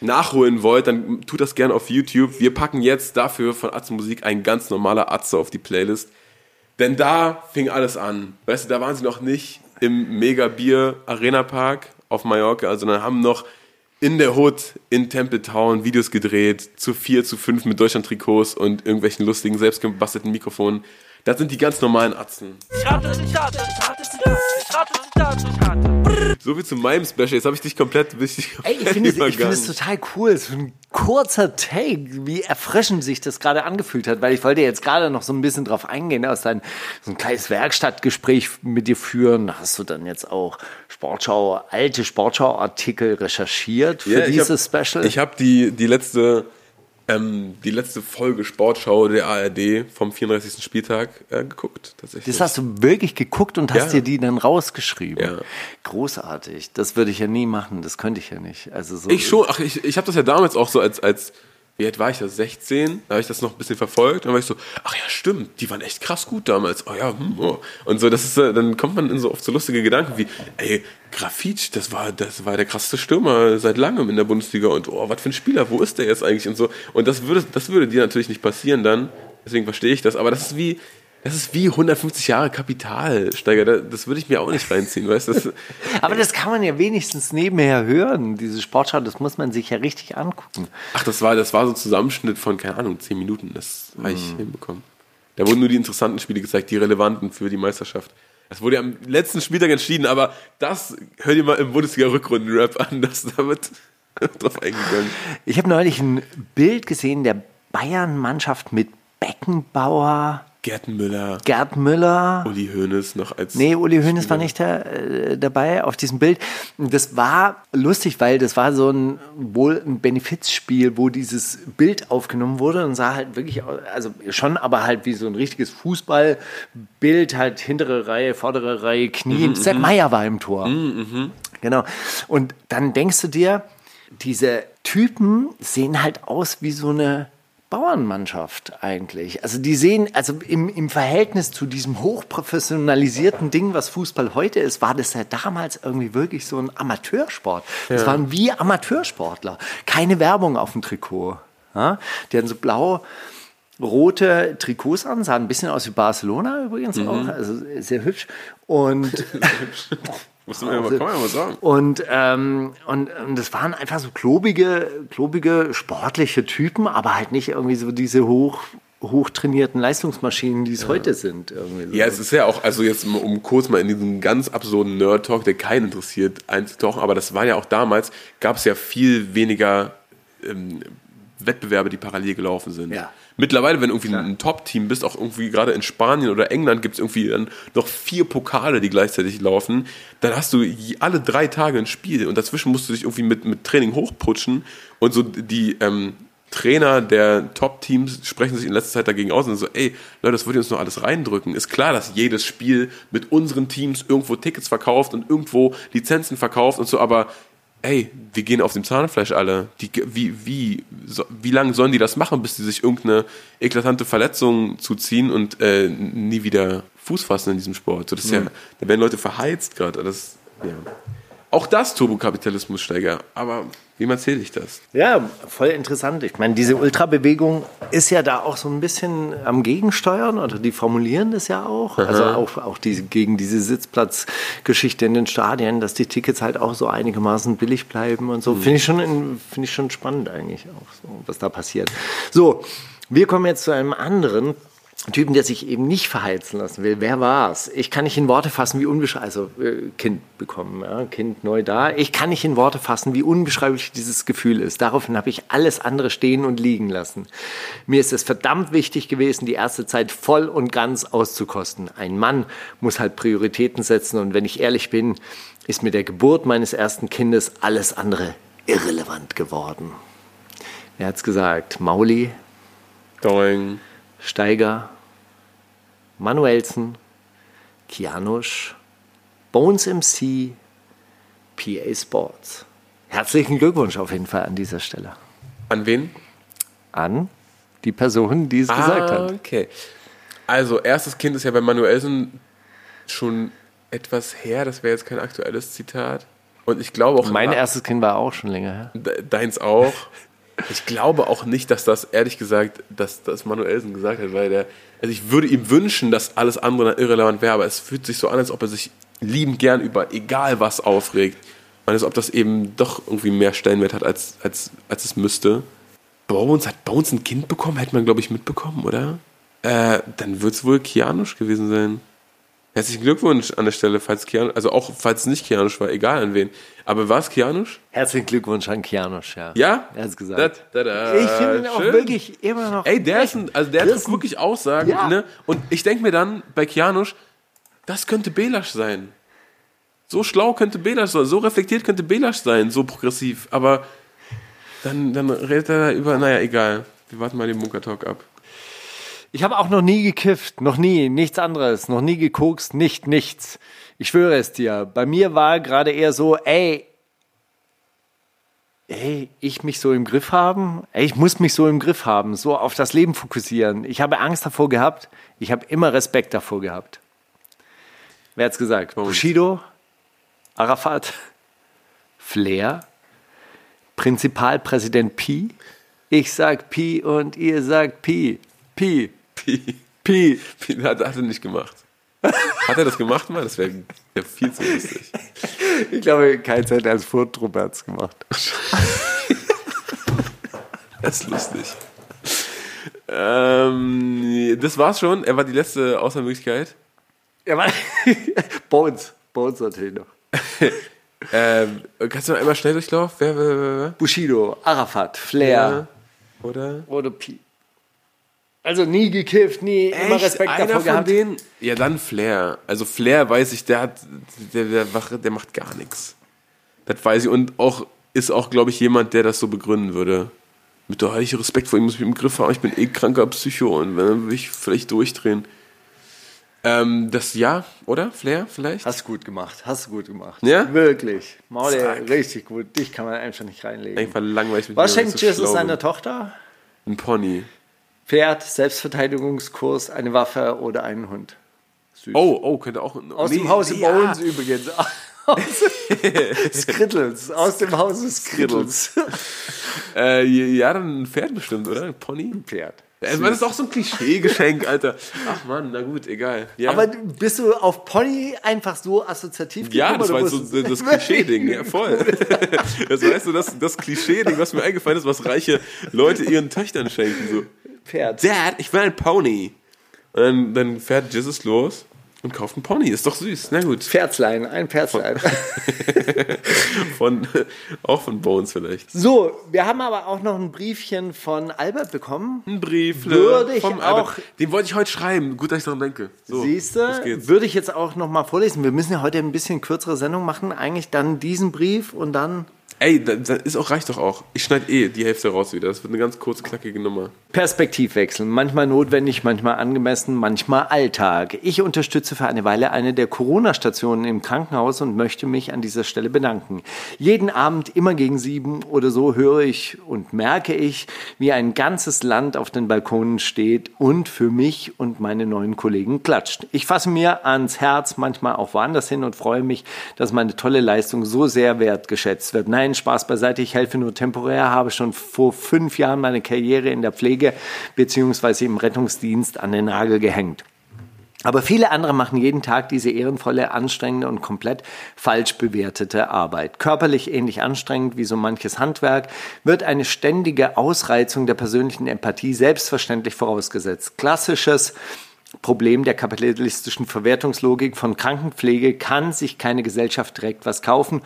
nachholen wollt, dann tut das gerne auf YouTube. Wir packen jetzt dafür von Atzenmusik ein ganz normaler Atze auf die Playlist. Denn da fing alles an. Weißt du, da waren sie noch nicht im Mega Bier Arena Park auf Mallorca, sondern haben noch in der Hood in Templetown Videos gedreht, zu vier, zu fünf mit Deutschland-Trikots und irgendwelchen lustigen, selbstgebastelten Mikrofonen. Das sind die ganz normalen Atzen. So wie zu meinem Special. Jetzt habe ich dich komplett wichtig. Ey, ich finde es es total cool. So ein kurzer Take, wie erfrischend sich das gerade angefühlt hat, weil ich wollte jetzt gerade noch so ein bisschen drauf eingehen, aus deinem so ein kleines Werkstattgespräch mit dir führen. Da Hast du dann jetzt auch Sportschau, alte Sportschau-Artikel recherchiert für Ja, dieses hab, Special? Ich habe die, die letzte. Ähm, die letzte Folge Sportschau der ARD vom 34. Spieltag äh, geguckt, tatsächlich. das hast du wirklich geguckt und hast Ja. dir die dann rausgeschrieben. Ja. Großartig. Das würde ich ja nie machen. Das könnte ich ja nicht. Also so Ich schon, ach, ich, ich habe das ja damals auch so als, als, wie alt war ich da, 16? Da habe ich das noch ein bisschen verfolgt. Dann war ich so, ach ja, stimmt, die waren echt krass gut damals. Oh ja, hm, oh. Und so, das ist, äh, dann kommt man in so oft so lustige Gedanken wie, ey, Grafitsch, das war, das war der krasseste Stürmer seit langem in der Bundesliga und oh, was für ein Spieler, wo ist der jetzt eigentlich und so. Und das würde, das würde dir natürlich nicht passieren dann, deswegen verstehe ich das, aber das ist wie, das ist wie 150 Jahre Kapitalsteiger, Da- das würde ich mir auch nicht reinziehen, weißt du? *laughs* Aber das kann man ja wenigstens nebenher hören. Diese Sportschau, das muss man sich ja richtig angucken. Ach, das war, das war so ein Zusammenschnitt von, keine Ahnung, 10 Minuten. Das habe ich hinbekommen. Da wurden nur die interessanten Spiele gezeigt, die relevanten für die Meisterschaft. Das wurde ja am letzten Spieltag entschieden, aber das hör dir mal im Bundesliga-Rückrunden-Rap an, das damit *laughs* drauf eingegangen. Ich habe neulich ein Bild gesehen der Bayern-Mannschaft mit Beckenbauer, Gerd Müller, Gerd Müller. Uli Hoeneß noch als. Nee, Uli Hoeneß war Spieler. nicht da, äh, dabei auf diesem Bild. Das war lustig, weil das war so ein wohl ein Benefizspiel, wo dieses Bild aufgenommen wurde und sah halt wirklich, aus- also schon, aber halt wie so ein richtiges Fußballbild, halt hintere Reihe, vordere Reihe, Knie. Mhm, Sepp Meier war im Tor. Genau. Und dann denkst du dir, diese Typen sehen halt aus wie so eine Bauernmannschaft eigentlich. Also die sehen, also im, im Verhältnis zu diesem hochprofessionalisierten Ding, was Fußball heute ist, war das ja damals irgendwie wirklich so ein Amateursport. Das waren wie Amateursportler. Keine Werbung auf dem Trikot. Ja? Die hatten so blau rote Trikots an, sahen ein bisschen aus wie Barcelona übrigens auch, also sehr hübsch. Und *laughs* Muss man ja mal, kann man ja mal sagen. und, ähm, und, und das waren einfach so klobige, klobige, sportliche Typen, aber halt nicht irgendwie so diese hoch, hochtrainierten Leistungsmaschinen, die es heute sind. So. Ja, es ist ja auch, also jetzt um kurz mal in diesen ganz absurden Nerd-Talk, der keinen interessiert, einzutauchen, aber das war ja auch damals, gab es ja viel weniger ähm, Wettbewerbe, die parallel gelaufen sind. Ja. Mittlerweile, wenn irgendwie ein Top-Team bist, auch irgendwie gerade in Spanien oder England gibt es irgendwie dann noch vier Pokale, die gleichzeitig laufen, dann hast du alle drei Tage ein Spiel und dazwischen musst du dich irgendwie mit, mit Training hochputschen und so die ähm, Trainer der Top-Teams sprechen sich in letzter Zeit dagegen aus und so, ey, Leute, das wird uns noch alles reindrücken. Ist klar, dass jedes Spiel mit unseren Teams irgendwo Tickets verkauft und irgendwo Lizenzen verkauft und so, aber ey, wir gehen auf dem Zahnfleisch alle. Die, wie, wie, so, wie lange sollen die das machen, bis die sich irgendeine eklatante Verletzung zuziehen und äh, nie wieder Fuß fassen in diesem Sport? So, das ist ja, da werden Leute verheizt gerade. Ja. Auch das Turbokapitalismus steiger. Aber wie erzähle ich das? Ja, voll interessant. Ich meine, diese Ultrabewegung ist ja da auch so ein bisschen am Gegensteuern oder die formulieren das ja auch. Also auch, auch diese, gegen diese Sitzplatzgeschichte in den Stadien, dass die Tickets halt auch so einigermaßen billig bleiben und so. Finde ich, schon in- finde ich schon spannend eigentlich auch, so, was da passiert. So, wir kommen jetzt zu einem anderen Typen, der sich eben nicht verheizen lassen will. Wer war's? Ich kann nicht in Worte fassen, wie unbeschreiblich, also äh, Kind bekommen, ja, Kind neu da. Ich kann nicht in Worte fassen, wie unbeschreiblich dieses Gefühl ist. Daraufhin habe ich alles andere stehen und liegen lassen. Mir ist es verdammt wichtig gewesen, die erste Zeit voll und ganz auszukosten. Ein Mann muss halt Prioritäten setzen und wenn ich ehrlich bin, ist mit der Geburt meines ersten Kindes alles andere irrelevant geworden. Wer hat's gesagt? Mauli, Doing. Steiger, Manuelsen, Kianusch, Bones MC, PA Sports. Herzlichen Glückwunsch auf jeden Fall an dieser Stelle. An wen? An die Person, die es gesagt hat. Ah, Okay. Also, erstes Kind ist ja bei Manuelsen schon etwas her. Das wäre jetzt kein aktuelles Zitat. Und ich glaube auch. Mein erstes Kind war auch schon länger her. De- Deins auch. *laughs* Ich glaube auch nicht, dass das, ehrlich gesagt, dass das Manuelsen gesagt hat, weil der, also ich würde ihm wünschen, dass alles andere irrelevant wäre, aber es fühlt sich so an, als ob er sich liebend gern über egal was aufregt. Und als ob das eben doch irgendwie mehr Stellenwert hat, als, als, als es müsste. Bones, hat Bones ein Kind bekommen? Hätte man, glaube ich, mitbekommen, oder? Äh, dann wird es wohl Kianusch gewesen sein. Herzlichen Glückwunsch an der Stelle, falls Kianusch, also auch falls es nicht Kianusch war, egal an wen. Aber war es Kianusch? Herzlichen Glückwunsch an Kianusch, ja. Ja? Er hat's gesagt. Da, da, da. Ich finde ihn auch wirklich immer noch. Ey, der ist ein, also der trifft wirklich Aussagen, Ja. ne? Und ich denke mir dann bei Kianusch, das könnte Belasch sein. So schlau könnte Belasch sein, so reflektiert könnte Belasch sein, so progressiv. Aber dann, dann redet er da über, naja, egal. Wir warten mal den Bunker-Talk ab. Ich habe auch noch nie gekifft, noch nie, nichts anderes, noch nie gekokst, nicht, nichts. Ich schwöre es dir. Bei mir war gerade eher so, ey, ey, ich mich so im Griff haben, ey, ich muss mich so im Griff haben, so auf das Leben fokussieren. Ich habe Angst davor gehabt, ich habe immer Respekt davor gehabt. Wer hat's gesagt? Bushido, Arafat, Flair, Prinzipalpräsident Pi. Ich sag Pi und ihr sagt Pi. Pi. Pi. Pi. Pi hat, hat er nicht gemacht. Hat er das gemacht mal? Das wäre wär viel zu lustig. Ich glaube, kein Zeit als Vortruppe hat es gemacht. Das ist lustig. Ähm, das war's schon. Er war die letzte Auswahlmöglichkeit. Ja, warte. *laughs* Bones. Bones natürlich noch. *laughs* Ähm, kannst du noch einmal schnell durchlaufen? Wer, wer, wer, wer? Bushido, Arafat, Flair Ja. Oder? oder Pi. Also nie gekifft, nie immer Respekt Einer davor von gehabt. denen? Ja, dann Flair. Also Flair weiß ich, der hat, der, der, der, macht gar nichts. Das weiß ich. Und auch, ist auch, glaube ich, jemand, der das so begründen würde. Mit der ich Respekt vor ihm, muss ich im Griff haben, ich bin eh kranker Psycho und dann will ich vielleicht durchdrehen. Ähm, das ja, oder? Flair vielleicht? Hast du gut gemacht, hast du gut gemacht. Ja? Wirklich. Maul, richtig gut. Dich kann man einfach nicht reinlegen. Einfach langweilig mit Was schenkt so Jesus schlau seiner. Tochter? Ein Pony. Pferd, Selbstverteidigungskurs, eine Waffe oder einen Hund. Süß. Oh, oh, könnte auch. Aus nee, dem Hause nee, Bones ja. übrigens. Aus Skrittles. Aus dem Hause *laughs* *laughs* Skrittles. Äh, ja, dann ein Pferd bestimmt, oder? Ein Pony? Pferd. Das ist auch so ein Klischee-Geschenk, Alter. Ach man, na gut, egal. Ja, Aber bist du auf Pony einfach so assoziativ ja gekommen, das oder war so das *laughs* Klischee-Ding, ja voll. Das weißt du, das, das Klischee-Ding, was mir eingefallen ist, was reiche Leute ihren Töchtern schenken. So, Pferd. Dad, ich will ein Pony. Und dann, dann fährt Jesus los und kauft einen Pony. Ist doch süß. Na gut. Pferdlein, ein Pferdlein. *laughs* Von, auch von Bones vielleicht. So, wir haben aber auch noch ein Briefchen von Albert bekommen. Ein Brief. Würde ich auch- Albert. Den wollte ich heute schreiben. Gut, dass ich daran denke. So, Siehst du, würde ich jetzt auch noch mal vorlesen. Wir müssen ja heute ein bisschen kürzere Sendung machen. Eigentlich dann diesen Brief und dann Ey, das ist auch, reicht doch auch. Ich schneide eh die Hälfte raus wieder. Das wird eine ganz kurze, knackige Nummer. Perspektivwechsel. Manchmal notwendig, manchmal angemessen, manchmal Alltag. Ich unterstütze für eine Weile eine der Corona-Stationen im Krankenhaus und möchte mich an dieser Stelle bedanken. Jeden Abend, immer gegen sieben oder so, höre ich und merke ich, wie ein ganzes Land auf den Balkonen steht und für mich und meine neuen Kollegen klatscht. Ich fasse mir ans Herz, manchmal auch woanders hin und freue mich, dass meine tolle Leistung so sehr wertgeschätzt wird. Nein, Spaß beiseite, ich helfe nur temporär, habe schon vor fünf Jahren meine Karriere in der Pflege beziehungsweise im Rettungsdienst an den Nagel gehängt. Aber viele andere machen jeden Tag diese ehrenvolle, anstrengende und komplett falsch bewertete Arbeit. Körperlich ähnlich anstrengend wie so manches Handwerk wird eine ständige Ausreizung der persönlichen Empathie selbstverständlich vorausgesetzt. Klassisches Problem der kapitalistischen Verwertungslogik von Krankenpflege kann sich keine Gesellschaft direkt was kaufen.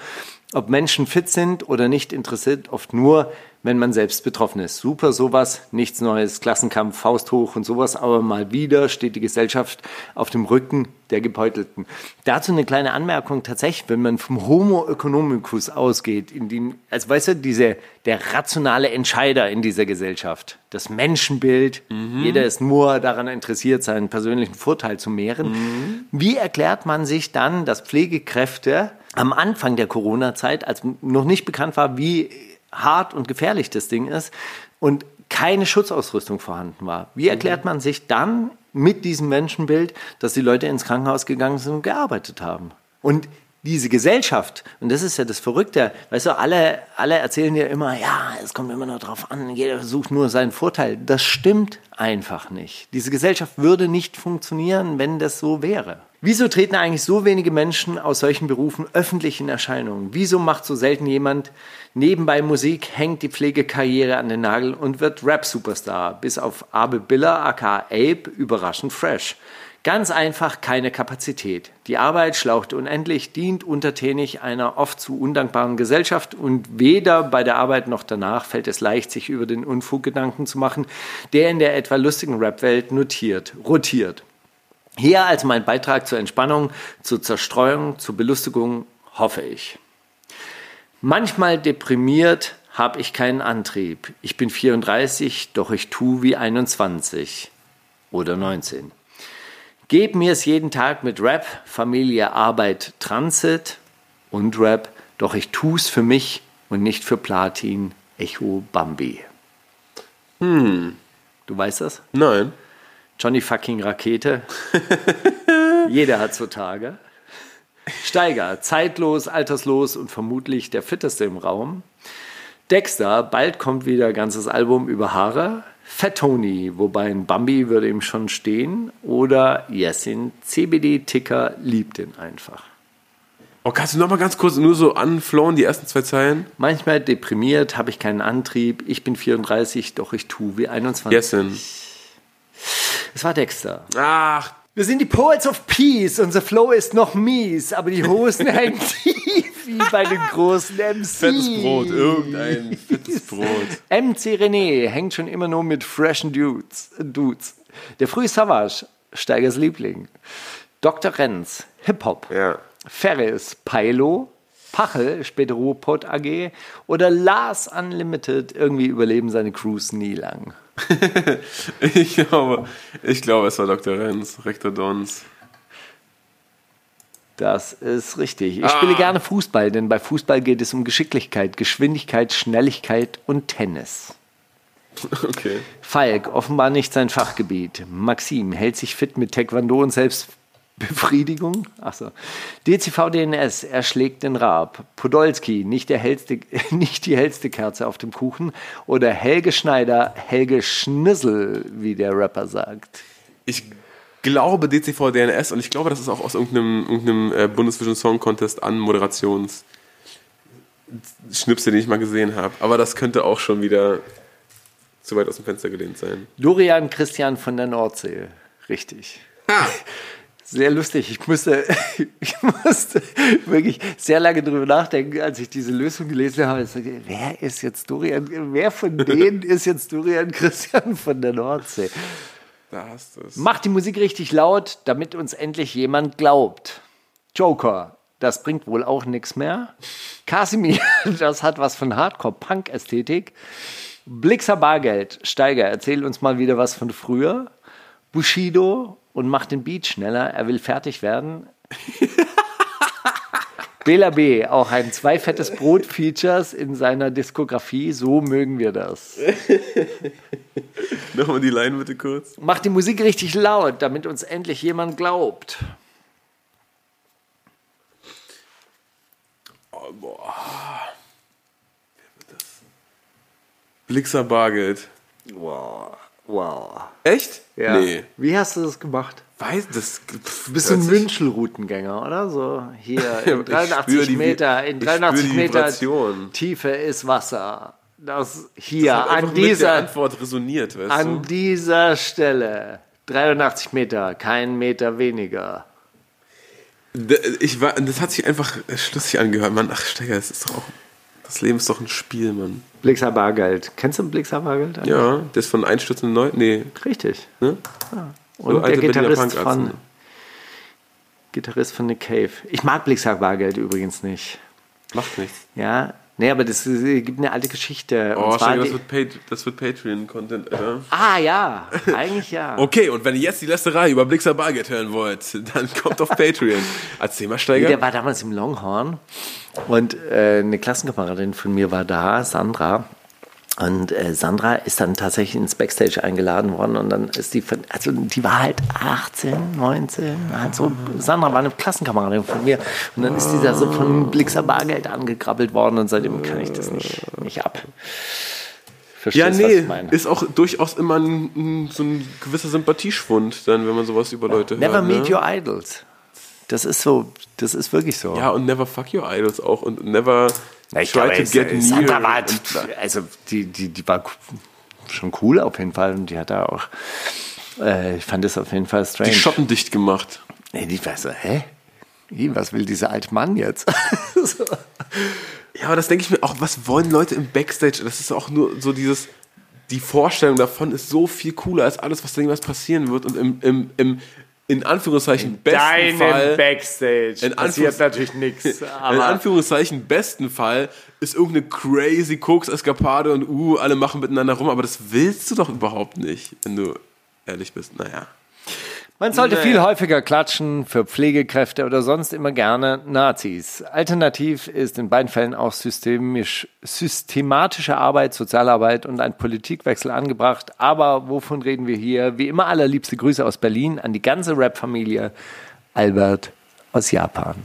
Ob Menschen fit sind oder nicht, interessiert oft nur, wenn man selbst betroffen ist. Super sowas, nichts Neues, Klassenkampf, Faust hoch und sowas, aber mal wieder steht die Gesellschaft auf dem Rücken der Gebeutelten. Dazu eine kleine Anmerkung tatsächlich, wenn man vom Homo economicus ausgeht, in dem, also weißt du, diese, der rationale Entscheider in dieser Gesellschaft, das Menschenbild, jeder ist nur daran interessiert, seinen persönlichen Vorteil zu mehren. Wie erklärt man sich dann, dass Pflegekräfte am Anfang der Corona-Zeit, als noch nicht bekannt war, wie hart und gefährlich das Ding ist und keine Schutzausrüstung vorhanden war. Wie erklärt man sich dann mit diesem Menschenbild, dass die Leute ins Krankenhaus gegangen sind und gearbeitet haben? Und diese Gesellschaft, und das ist ja das Verrückte, weißt du, alle, alle erzählen dir immer, ja, es kommt immer nur drauf an, jeder versucht nur seinen Vorteil. Das stimmt einfach nicht. Diese Gesellschaft würde nicht funktionieren, wenn das so wäre. Wieso treten eigentlich so wenige Menschen aus solchen Berufen öffentlich in Erscheinung? Wieso macht so selten jemand nebenbei Musik, hängt die Pflegekarriere an den Nagel und wird Rap-Superstar? Bis auf Abe Biller aka Abe überraschend fresh. Ganz einfach keine Kapazität. Die Arbeit schlaucht unendlich, dient untertänig einer oft zu undankbaren Gesellschaft und weder bei der Arbeit noch danach fällt es leicht, sich über den Unfug Gedanken zu machen, der in der etwa lustigen Rap-Welt notiert, rotiert. Hier also mein Beitrag zur Entspannung, zur Zerstreuung, zur Belustigung, hoffe ich. Manchmal deprimiert habe ich keinen Antrieb. Ich bin 34, doch ich tue wie 21 oder 19. Geb mir es jeden Tag mit Rap, Familie, Arbeit, Transit und Rap, doch ich tu's für mich und nicht für Platin, Echo, Bambi. Hm. Du weißt das? Nein. Johnny fucking Rakete. *laughs* Jeder hat so Tage. Steiger, zeitlos, alterslos und vermutlich der fitteste im Raum. Dexter, bald kommt wieder ganzes Album über Haare. Fat Tony, wobei ein Bambi würde ihm schon stehen. Oder Jessin, CBD-Ticker liebt ihn einfach. Oh, kannst du noch mal ganz kurz nur so anflohen, die ersten zwei Zeilen? Manchmal deprimiert, habe ich keinen Antrieb. Ich bin 34, doch ich tue wie 21. Yesin. Es war Dexter. Ach, Wir sind die Poets of Peace. Unser Flow ist noch mies, aber die Hosen *laughs* hängen tief wie bei den großen MCs. fettes Brot, irgendein fettes Brot. MC René hängt schon immer nur mit freshen Dudes. Dudes. Der frühe Savage, Steigers Liebling. Dr. Renz, Hip-Hop. Ja. Ferris, Pilo. Pachel, später Ruhrpott AG. Oder Lars Unlimited, irgendwie überleben seine Crews nie lang. *laughs* Ich glaube, ich glaube, es war Dr. Renz, Rektor Dons. Das ist richtig. Ich spiele gerne Fußball, denn bei Fußball geht es um Geschicklichkeit, Geschwindigkeit, Schnelligkeit und Tennis. *laughs* Okay. Falk, offenbar nicht sein Fachgebiet. Maxim hält sich fit mit Taekwondo und Selbstbefriedigung. Achso. DCV-DNS, er schlägt den Rab. Podolski, nicht, der hellste, *laughs* nicht die hellste Kerze auf dem Kuchen. Oder Helge Schneider, Helge Schnüssel, wie der Rapper sagt. Ich glaube DCV DNS und ich glaube, das ist auch aus irgendeinem, irgendeinem äh, Bundesvision Song Contest an Moderations Schnipsel, den ich mal gesehen habe. Aber das könnte auch schon wieder zu weit aus dem Fenster gelehnt sein. Dorian Christian von der Nordsee. Richtig. *laughs* Sehr lustig. Ich musste, *laughs* ich musste wirklich sehr lange drüber nachdenken, als ich diese Lösung gelesen habe. Ich sagte, wer ist jetzt Dorian? Wer von denen *laughs* ist jetzt Dorian Christian von der Nordsee? Da hast du es. Macht die Musik richtig laut, damit uns endlich jemand glaubt. Joker, das bringt wohl auch nichts mehr. Casimir, *laughs* das hat was von Hardcore-Punk-Ästhetik. Blixer Bargeld, Steiger, erzähl uns mal wieder was von früher. Bushido und macht den Beat schneller, er will fertig werden. *laughs* Bela B, auch ein zwei fettes Brot-Features in seiner Diskografie, so mögen wir das. *laughs* Nochmal die Line bitte kurz. Macht die Musik richtig laut, damit uns endlich jemand glaubt. Oh, boah. Blixer Bargeld. Wow, wow. Echt? Ja. Nee. Wie hast du das gemacht? Weiß das. Pff, Du bist so ein Münchelroutengänger, oder? So hier *laughs* in 83 spür die- Meter, in ich 83 spür die Meter. Tiefe ist Wasser. Das hier Das an dieser, Antwort resoniert, weißt an du? dieser Stelle 83 Meter, kein Meter weniger. Ich war, das hat sich einfach schlüssig angehört. Mann, ach Steiger, das ist doch auch. Das Leben ist doch ein Spiel, Mann. Blixer Bargeld. Kennst du Blixer Bargeld? Ja, das von Einstürzenden Neu. Nee, Richtig. ne? Und So der Berliner Gitarrist von, Gitarrist von Nick Cave. Ich mag Blixer Bargeld übrigens nicht. Macht nichts. Ja, nee, aber das ist, gibt eine alte Geschichte. Oh, Steiger, das wird, das wird Patreon-Content, Alter. ah ja, eigentlich ja. *laughs* Okay, und wenn ihr jetzt die Lästerei über Blixer Bargeld hören wollt, dann kommt auf Patreon. Erzähl mal, Steiger. Der war damals im Longhorn und äh, eine Klassenkameradin von mir war da, Sandra. Und äh, Sandra ist dann tatsächlich ins Backstage eingeladen worden und dann ist die, von, also die war halt 18, 19, halt so, Sandra war eine Klassenkameradin von mir und dann ist die da so von Blixer Bargeld angekrabbelt worden und seitdem kann ich das nicht, nicht ab. Verstehst, ja, was nee, ich meine? ist auch durchaus immer ein, ein, so ein gewisser Sympathieschwund, dann, wenn man sowas über Leute Never hört. meet ne? your idols. Das ist so, das ist wirklich so. Ja, und never fuck your idols auch und never Na, ich try glaube, to es-. Sandra war, also die, die, die war schon cool auf jeden Fall und die hat da auch, äh, ich fand das auf jeden Fall strange. die Schotten dicht gemacht. nee, die war so, hä? Was will dieser alte Mann jetzt? *laughs* so. Ja, aber das denke ich mir auch, was wollen Leute im Backstage? Das ist auch nur so dieses, die Vorstellung davon ist so viel cooler als alles, was da irgendwas passieren wird und im, im, im in Anführungszeichen besten Fall Backstage In Anführungs- natürlich nichts. *laughs* In Anführungszeichen besten Fall ist irgendeine crazy Koks-Eskapade und uh, alle machen miteinander rum, aber das willst du doch überhaupt nicht, wenn du ehrlich bist. Naja. Man sollte Nee. viel häufiger klatschen für Pflegekräfte oder sonst immer gerne Nazis. Alternativ ist in beiden Fällen auch systemisch, systematische Arbeit, Sozialarbeit und ein Politikwechsel angebracht. Aber wovon reden wir hier? Wie immer allerliebste Grüße aus Berlin an die ganze Rap-Familie. Albert aus Japan.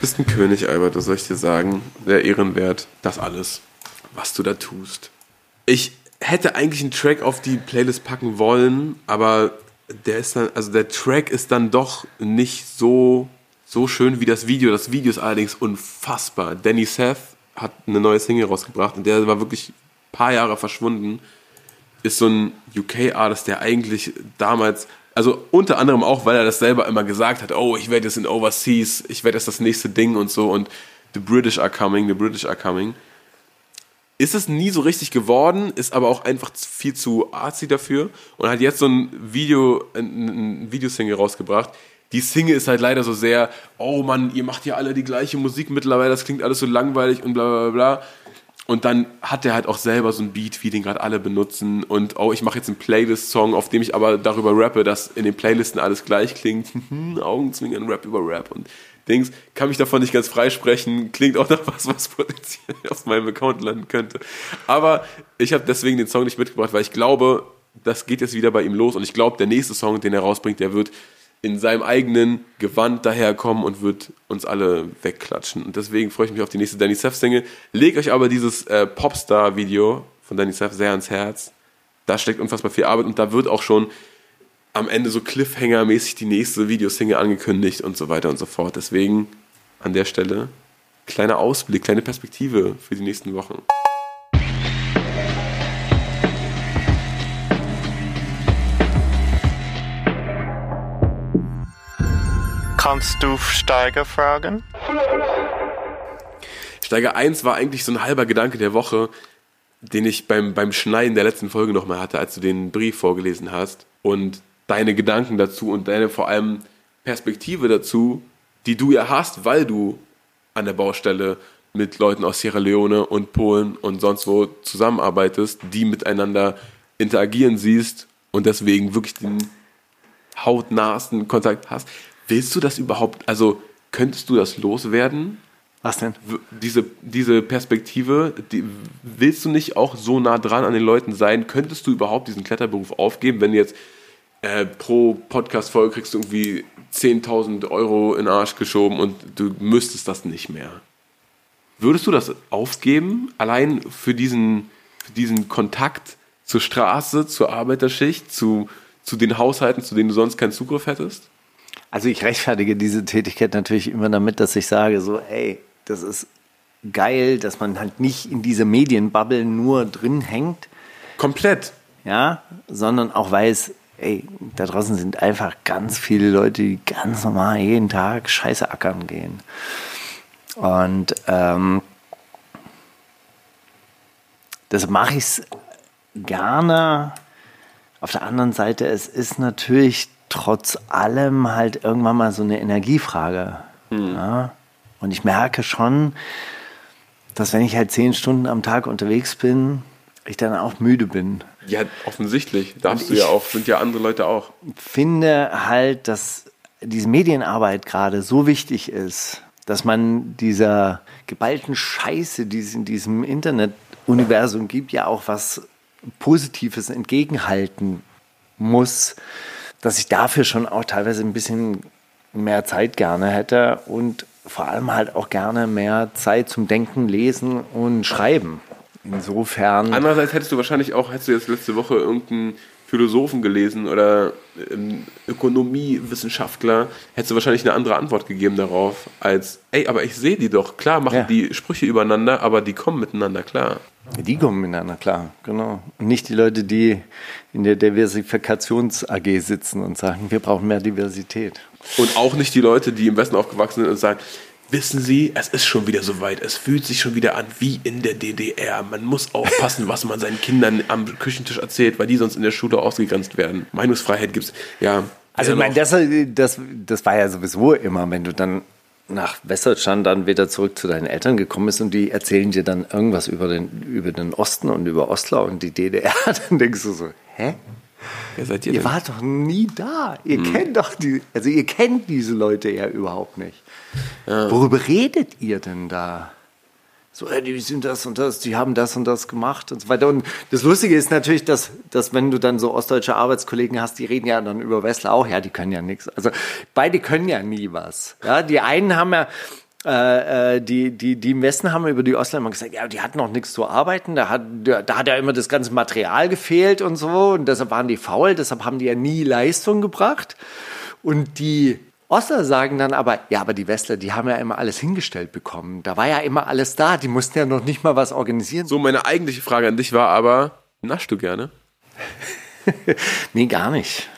Bist ein König, Albert, was soll ich dir sagen? Sehr ehrenwert. Das alles, was du da tust. Ich hätte eigentlich einen Track auf die Playlist packen wollen, aber der ist dann, also der Track ist dann doch nicht so, so schön wie das Video. Das Video ist allerdings unfassbar. Danny Seth hat eine neue Single rausgebracht und der war wirklich ein paar Jahre verschwunden. Ist so ein UK-Artist, der eigentlich damals, also unter anderem auch, weil er das selber immer gesagt hat, oh, ich werde jetzt in Overseas, ich werde jetzt das nächste Ding und so und the British are coming, the British are coming. Ist es nie so richtig geworden, ist aber auch einfach viel zu artsy dafür und hat jetzt so ein Video, ein, ein Videosingle rausgebracht. Die Single ist halt leider so sehr, oh Mann, ihr macht ja alle die gleiche Musik mittlerweile, das klingt alles so langweilig und bla bla bla. Und dann hat er halt auch selber so einen Beat, wie den gerade alle benutzen. Und oh, ich mache jetzt einen Playlist-Song, auf dem ich aber darüber rappe, dass in den Playlisten alles gleich klingt. *laughs* Augenzwinkern, Rap über Rap und Dings. Kann mich davon nicht ganz freisprechen. Klingt auch nach was, was potenziell auf meinem Account landen könnte. Aber ich habe deswegen den Song nicht mitgebracht, weil ich glaube, das geht jetzt wieder bei ihm los. Und ich glaube, der nächste Song, den er rausbringt, der wird in seinem eigenen Gewand daherkommen und wird uns alle wegklatschen. Und deswegen freue ich mich auf die nächste Danny Seth Single. Legt euch aber dieses äh, Popstar-Video von Danny Seth sehr ans Herz. Da steckt unfassbar viel Arbeit und da wird auch schon am Ende so Cliffhanger-mäßig die nächste Videosingle angekündigt und so weiter und so fort. Deswegen an der Stelle kleiner Ausblick, kleine Perspektive für die nächsten Wochen. Kannst du Steiger fragen? Steiger 1 war eigentlich so ein halber Gedanke der Woche, den ich beim, beim Schneiden der letzten Folge nochmal hatte, als du den Brief vorgelesen hast. Und deine Gedanken dazu und deine vor allem Perspektive dazu, die du ja hast, weil du an der Baustelle mit Leuten aus Sierra Leone und Polen und sonst wo zusammenarbeitest, die miteinander interagieren siehst und deswegen wirklich den hautnahsten Kontakt hast. Willst du das überhaupt, also könntest du das loswerden? Was denn? Diese, diese Perspektive, die, willst du nicht auch so nah dran an den Leuten sein? Könntest du überhaupt diesen Kletterberuf aufgeben, wenn du jetzt äh, pro Podcast-Folge kriegst du irgendwie 10.000 Euro in den Arsch geschoben und du müsstest das nicht mehr? Würdest du das aufgeben, allein für diesen, für diesen Kontakt zur Straße, zur Arbeiterschicht, zu, zu den Haushalten, zu denen du sonst keinen Zugriff hättest? Also ich rechtfertige diese Tätigkeit natürlich immer damit, dass ich sage so, ey, das ist geil, dass man halt nicht in diese Medienbubble nur drin hängt, Komplett. ja, sondern auch weiß, ey, da draußen sind einfach ganz viele Leute, die ganz normal jeden Tag Scheiße ackern gehen. Und ähm, deshalb mache ich es gerne. Auf der anderen Seite, es ist natürlich trotz allem halt irgendwann mal so eine Energiefrage. Ja? Und ich merke schon, dass wenn ich halt zehn Stunden am Tag unterwegs bin, ich dann auch müde bin. Ja, offensichtlich. Darfst du ja ich- auch, sind ja andere Leute auch. finde halt, dass diese Medienarbeit gerade so wichtig ist, dass man dieser geballten Scheiße, die es in diesem Internet-Universum gibt, ja auch was Positives entgegenhalten muss, dass ich dafür schon auch teilweise ein bisschen mehr Zeit gerne hätte und vor allem halt auch gerne mehr Zeit zum Denken, Lesen und Schreiben. Insofern. Andererseits hättest du wahrscheinlich auch, hättest du jetzt letzte Woche irgendeinen Philosophen gelesen oder ähm, Ökonomiewissenschaftler, hättest du wahrscheinlich eine andere Antwort gegeben darauf, als, ey, aber ich sehe die doch, klar machen Ja. die Sprüche übereinander, aber die kommen miteinander klar. Die kommen miteinander, klar, genau. Und nicht die Leute, die in der Diversifikations-AG sitzen und sagen, wir brauchen mehr Diversität. Und auch nicht die Leute, die im Westen aufgewachsen sind und sagen, wissen Sie, es ist schon wieder soweit, es fühlt sich schon wieder an wie in der DDR. Man muss aufpassen, *laughs* was man seinen Kindern am Küchentisch erzählt, weil die sonst in der Schule ausgegrenzt werden. Meinungsfreiheit gibt's, ja. Also ich meine, das, das, das war ja sowieso immer, wenn du dann nach Westdeutschland dann wieder zurück zu deinen Eltern gekommen bist und die erzählen dir dann irgendwas über den, über den Osten und über Ostler und die DDR, *laughs* dann denkst du so, hä? wer seid ihr Ihr denn? wart doch nie da. Ihr kennt doch die, also ihr kennt diese Leute ja überhaupt nicht. Worüber redet ihr denn da? So, ja, die sind das und das, die haben das und das gemacht und so weiter. Und das Lustige ist natürlich, dass, dass wenn du dann so ostdeutsche Arbeitskollegen hast, die reden ja dann über Westler auch, ja, die können ja nichts. Also beide können ja nie was. Ja, die einen haben ja, äh, äh, die, die, die im Westen haben über die Ostler immer gesagt, ja, die hatten noch nichts zu arbeiten, da hat, da hat ja immer das ganze Material gefehlt und so und deshalb waren die faul, deshalb haben die ja nie Leistung gebracht. Und die Ostler sagen dann aber, ja, aber die Westler, die haben ja immer alles hingestellt bekommen. Da war ja immer alles da, die mussten ja noch nicht mal was organisieren. So, meine eigentliche Frage an dich war aber, naschst du gerne? *laughs* Nee, gar nicht,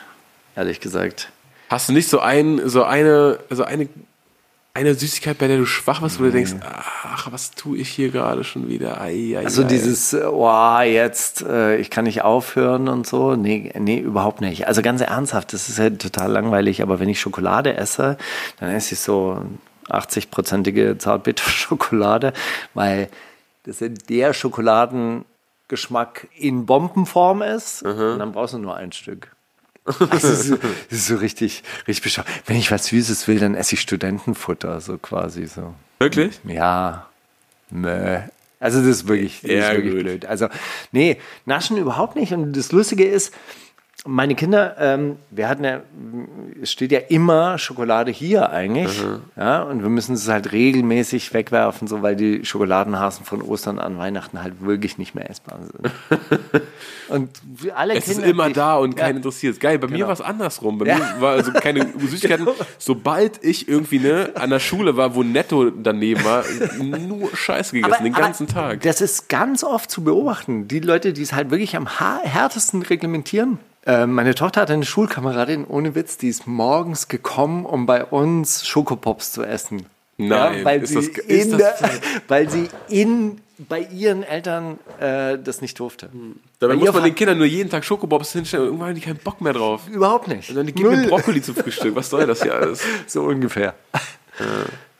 ehrlich gesagt. Hast du nicht so ein, so eine, so eine, eine Süßigkeit, bei der du schwach bist, wo du denkst, ach, was tue ich hier gerade schon wieder? Ei, ei, Also ei. dieses, äh, oh, jetzt, äh, ich kann nicht aufhören und so. Nee, nee, überhaupt nicht. Also ganz ernsthaft, das ist ja total langweilig, aber wenn ich Schokolade esse, dann esse ich so 80-prozentige Zartbitterschokolade, weil das ja der Schokoladengeschmack in Bombenform ist und dann brauchst du nur ein Stück. *laughs* Das ist, so- das ist so richtig, richtig bescheuert. Wenn ich was Süßes will, dann esse ich Studentenfutter, so quasi so. Wirklich? Ja, meh. Also das ist wirklich, das Ja, ist wirklich blöd. Also nee, naschen überhaupt nicht. Und das Lustige ist, meine Kinder, ähm, wir hatten ja, es steht ja immer Schokolade hier eigentlich, ja, und wir müssen es halt regelmäßig wegwerfen, so weil die Schokoladenhasen von Ostern an Weihnachten halt wirklich nicht mehr essbar sind. *laughs* und alle Es ist Kinder, immer die- da und ja, keinen interessiert. Ist Geil, bei mir Genau. war es andersrum. Bei Ja. mir war also keine *laughs* Süßigkeiten. Sobald ich irgendwie ne, an der Schule war, wo Netto daneben war, nur Scheiße gegessen, den ganzen Tag. Das ist ganz oft zu beobachten. Die Leute, die es halt wirklich am härtesten reglementieren, meine Tochter hatte eine Schulkameradin, ohne Witz, die ist morgens gekommen, um bei uns Schokopops zu essen. Nein, ja, weil, ist sie das- ist in das der, *laughs* weil sie in, bei ihren Eltern äh, das nicht durfte. Dabei Bei muss man den Kindern nur jeden Tag Schokobobs hinstellen und irgendwann haben die keinen Bock mehr drauf. Überhaupt nicht. Und dann gib mir. Brokkoli zum Frühstück. Was soll das hier alles? *laughs* So ungefähr.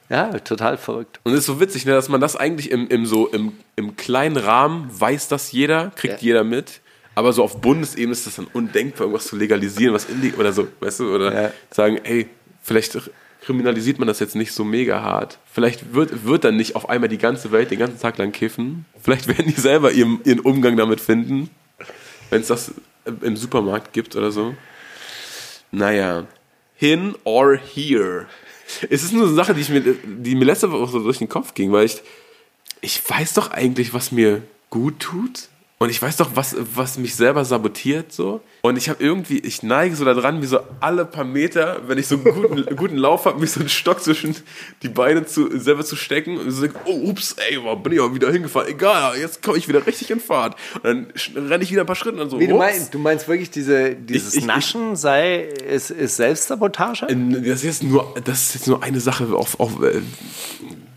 Ja, total verrückt. Und es ist so witzig, ne, dass man das eigentlich im, im, so, im, im kleinen Rahmen weiß das jeder, kriegt Ja. jeder mit. Aber so auf Bundesebene ist das dann undenkbar, irgendwas zu legalisieren, was illegal oder so, weißt du, oder Ja. sagen, ey, vielleicht kriminalisiert man das jetzt nicht so mega hart. Vielleicht wird, wird dann nicht auf einmal die ganze Welt den ganzen Tag lang kiffen. Vielleicht *laughs* werden die selber ihren, ihren Umgang damit finden, wenn es das im Supermarkt gibt oder so. Naja, hin or here. Es ist nur so eine Sache, die, ich mir, die mir letzte Woche so durch den Kopf ging, weil ich, ich weiß doch eigentlich, was mir gut tut. Und ich weiß doch, was, was mich selber sabotiert so. Und ich habe irgendwie, ich neige so daran, wie so alle paar Meter, wenn ich so einen guten, *laughs* guten Lauf habe, mich so einen Stock zwischen die Beine zu, selber zu stecken und so, oh, ups, ey, bin ich auch wieder hingefahren. Egal, jetzt komme ich wieder richtig in Fahrt. Und dann renne ich wieder ein paar Schritte und so, Wie du meinst, du meinst wirklich, diese, dieses Ich- ich- Naschen sei, ist, ist Selbstsabotage? Ähm, Das ist jetzt nur, das ist jetzt nur eine Sache, auf, auf, äh,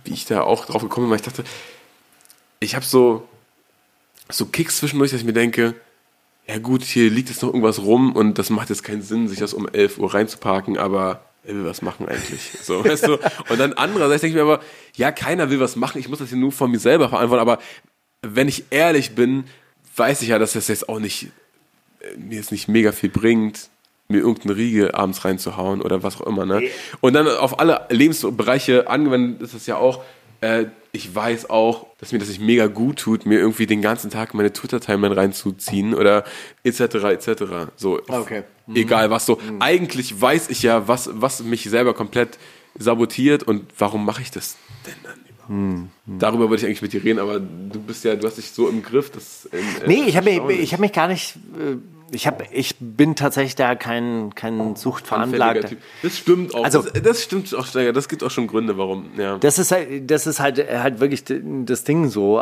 wie ich da auch drauf gekommen bin, weil ich dachte, ich habe so, so Kicks zwischendurch, dass ich mir denke, ja gut, hier liegt jetzt noch irgendwas rum und das macht jetzt keinen Sinn, sich das um 11 Uhr reinzuparken, aber wer will was machen eigentlich? *laughs* So, weißt du? Und dann andererseits denke ich mir aber, ja, keiner will was machen, ich muss das hier nur von mir selber verantworten, aber wenn ich ehrlich bin, weiß ich ja, dass das jetzt auch nicht äh, mir jetzt nicht mega viel bringt, mir irgendeine Riege abends reinzuhauen oder was auch immer. Ne? Und dann auf alle Lebensbereiche angewendet ist es ja auch, äh, ich weiß auch, dass mir das nicht mega gut tut, mir irgendwie den ganzen Tag meine Twitter-Timeline reinzuziehen oder etc. etc. So, Okay. egal was so. Eigentlich weiß ich ja, was, was mich selber komplett sabotiert und warum mache ich das denn dann überhaupt? Darüber wollte ich eigentlich mit dir reden, aber du bist ja, du hast dich so im Griff, das äh, Nee, ich habe mich, ich hab mich gar nicht. äh, Ich, hab, ich bin tatsächlich da kein, kein Suchtveranlagter. Das stimmt auch. Also- das, das stimmt auch, Steiger. Das gibt auch schon Gründe, warum. Ja. Das ist halt, das ist halt, halt wirklich das Ding so.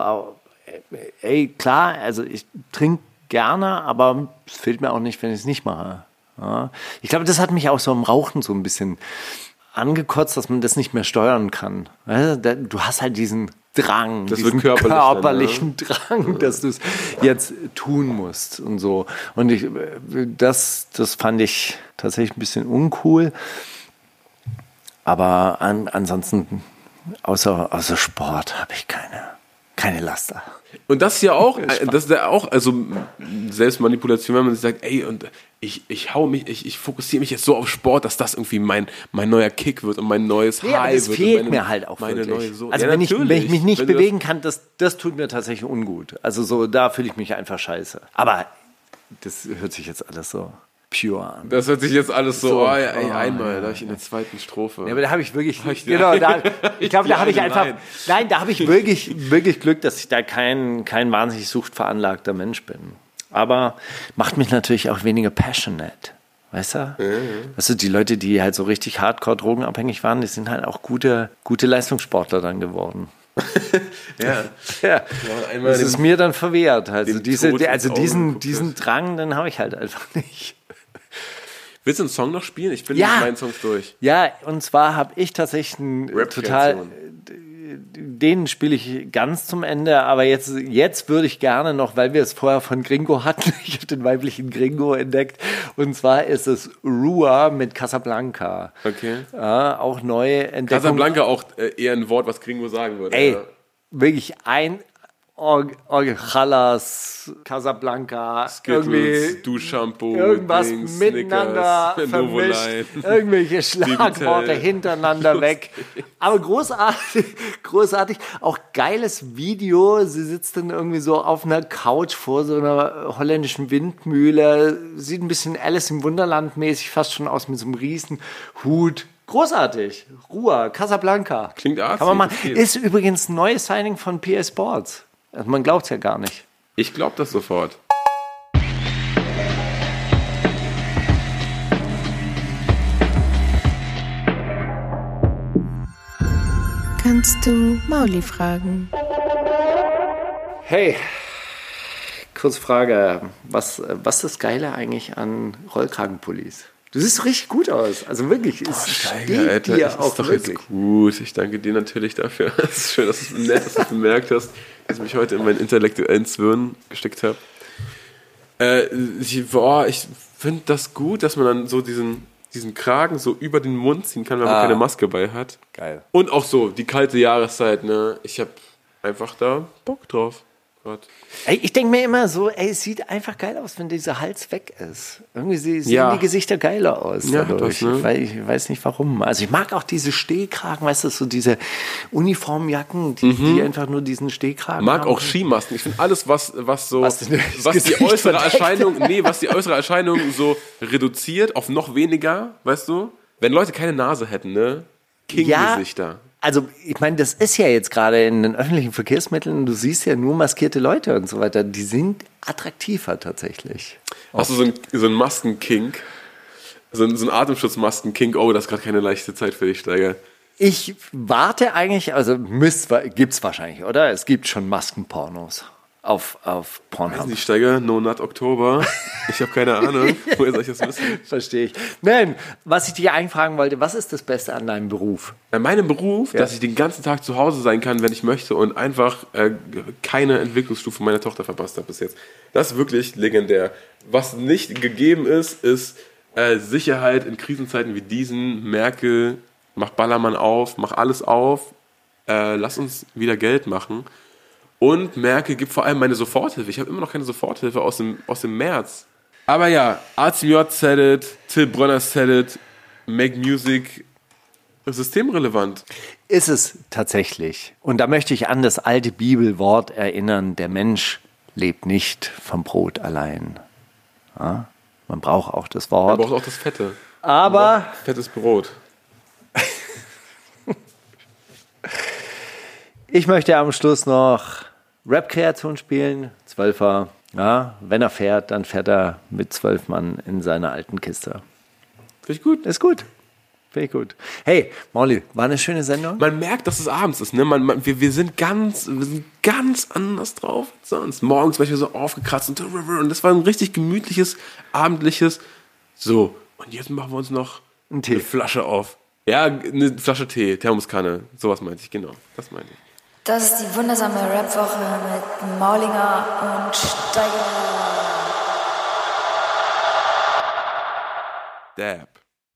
Ey, klar, also ich trinke gerne, aber es fehlt mir auch nicht, wenn ich es nicht mache. Ja. Ich glaube, das hat mich auch so im Rauchen so ein bisschen angekotzt, dass man das nicht mehr steuern kann. Du hast halt diesen Drang, Das diesen körperlich dann, ne? körperlichen Drang, dass du es jetzt tun musst und so. Und ich, das, das fand ich tatsächlich ein bisschen uncool. Aber an, ansonsten, außer, außer Sport, habe ich keine, keine Laster. Und das ist ja auch, das ist ja auch, also Selbstmanipulation, wenn man sich sagt, ey, und ich, ich hau mich, ich, ich fokussiere mich jetzt so auf Sport, dass das irgendwie mein, mein neuer Kick wird und mein neues Nee, High das wird. fehlt und meine, mir halt auch meine wirklich. So. Also Ja, wenn, ich, wenn ich mich nicht bewegen kann, das, das tut mir tatsächlich ungut. Also so, da fühle ich mich einfach scheiße. Aber das hört sich jetzt alles so pure an. Das, hört sich jetzt alles so, So. oh, ja, ey, Oh, einmal, ja. da ich in der zweiten Strophe. Ja, aber da habe ich wirklich, ich- genau, da, *laughs* ich glaube, da habe ich einfach, Line. nein, da habe ich *laughs* wirklich, wirklich Glück, dass ich da kein, kein wahnsinnig suchtveranlagter Mensch bin. Aber macht mich natürlich auch weniger passionate. Weißt du? Weißt du, die Leute, die halt so richtig hardcore drogenabhängig waren, die sind halt auch gute, gute Leistungssportler dann geworden. *laughs* ja. Ja, das ist mir dann verwehrt. Also, diese, also diesen, diesen. Drang, den habe ich halt einfach nicht. Willst du einen Song noch spielen? Ich bin Ja. mit meinen Songs durch. Ja, und zwar habe ich tatsächlich einen total. Den spiele ich ganz zum Ende, aber jetzt, jetzt würde ich gerne noch, weil wir es vorher von Gringo hatten, *laughs* ich habe den weiblichen Gringo entdeckt, und zwar ist es Rua mit Casablanca. Okay. Ja, auch neue Entdeckung. Casablanca auch äh, eher ein Wort, was Gringo sagen würde. Ey, Ja. wirklich ein Org, Org Chalas, Casablanca, irgendwie Skittles, Duschshampoo, irgendwas Dings, miteinander Snickers, vermischt, irgendwelche *laughs* Schlagworte hintereinander weg. *laughs* Aber großartig, *laughs* großartig, auch geiles Video. Sie sitzt dann irgendwie so auf einer Couch vor so einer holländischen Windmühle, sieht ein bisschen Alice im Wunderland mäßig fast schon aus mit so einem riesen Hut. Großartig. Ruhe, Casablanca. Klingt arzi, Kann man machen. Ist übrigens ein neues Signing von PS Sports. Also man glaubt es ja gar nicht. Ich glaube das sofort. Kannst du Mauli fragen? Hey, kurze Frage. Was, was ist das Geile eigentlich an Rollkragenpullis? Du siehst richtig gut aus. Also wirklich, es steht Ja, Alter, dir das auch ist doch wirklich. jetzt gut. Ich danke dir natürlich dafür. *laughs* Es ist schön, dass du es nett, dass du es bemerkt hast, dass ich mich heute in meinen intellektuellen Zwirn gesteckt habe. Äh, ich boah, ich finde das gut, dass man dann so diesen, diesen Kragen so über den Mund ziehen kann, wenn man Ah. keine Maske bei hat. Geil. Und auch so, die kalte Jahreszeit, ne? Ich habe einfach da Bock drauf. Grad. Ey, ich denke mir immer so, ey, es sieht einfach geil aus, wenn dieser Hals weg ist. Irgendwie sehen Ja. die Gesichter geiler aus Ja, dadurch. das, ne? ich, weiß, ich weiß nicht warum. Also ich mag auch diese Stehkragen, weißt du, so diese Uniformjacken, die, die einfach nur diesen Stehkragen Mhm. Mag haben. auch Skimasken. Ich finde alles, was, was so, Was was, die äußere verdeckt. Erscheinung, nee, was die äußere Erscheinung so reduziert auf noch weniger, weißt du? Wenn Leute keine Nase hätten, ne? King-Gesichter. Also, ich meine, das ist ja jetzt gerade in den öffentlichen Verkehrsmitteln, du siehst ja nur maskierte Leute und so weiter, die sind attraktiver tatsächlich. Hast du so einen so einen Maskenkink? So ein, so ein Atemschutzmaskenkink? Oh, das ist gerade keine leichte Zeit für dich, Steiger. Ich warte eigentlich, also gibt es wahrscheinlich, oder? Es gibt schon Maskenpornos auf, auf Pornhub. Die Steiger, No Nut Oktober. Ich habe keine Ahnung. *laughs* Woher soll ich das wissen? Verstehe ich. Nein, was ich dich eigentlich fragen wollte, was ist das Beste an deinem Beruf? Bei meinem Beruf, dass ich den ganzen Tag zu Hause sein kann, wenn ich möchte und einfach äh, keine Entwicklungsstufe meiner Tochter verpasst habe bis jetzt. Das ist wirklich legendär. Was nicht gegeben ist, ist äh, Sicherheit in Krisenzeiten wie diesen. Merkel, mach Ballermann auf, mach alles auf, äh, lass uns wieder Geld machen. Und Merkel gibt vor allem meine Soforthilfe. Ich habe immer noch keine Soforthilfe aus dem, aus dem März. Aber ja, ACMJ said it, Till Brönner said it, make music systemrelevant. Ist es tatsächlich. Und da möchte ich an das alte Bibelwort erinnern, der Mensch lebt nicht vom Brot allein. Ja? Man braucht auch das Man Wort. braucht auch das Fette. Aber Fettes Brot. *laughs* ich möchte am Schluss noch Rap-Kreation spielen. Zwölfer. Ja, wenn er fährt, dann fährt er mit zwölf Mann in seiner alten Kiste. Finde ich gut. Ist gut. Finde ich gut. Hey, Molly, war eine schöne Sendung? Man merkt, dass es abends ist. Ne? Man, man, wir, wir, sind ganz, wir sind ganz anders drauf als sonst. Morgens zum Beispiel so aufgekratzt und, und das war ein richtig gemütliches, abendliches. So, und jetzt machen wir uns noch eine Flasche auf. Ja, eine Flasche Tee, Thermoskanne. Sowas meinte ich, genau. Das meinte ich. Das ist die wundersame Rap-Woche mit Maulinger und Steiger. Dab.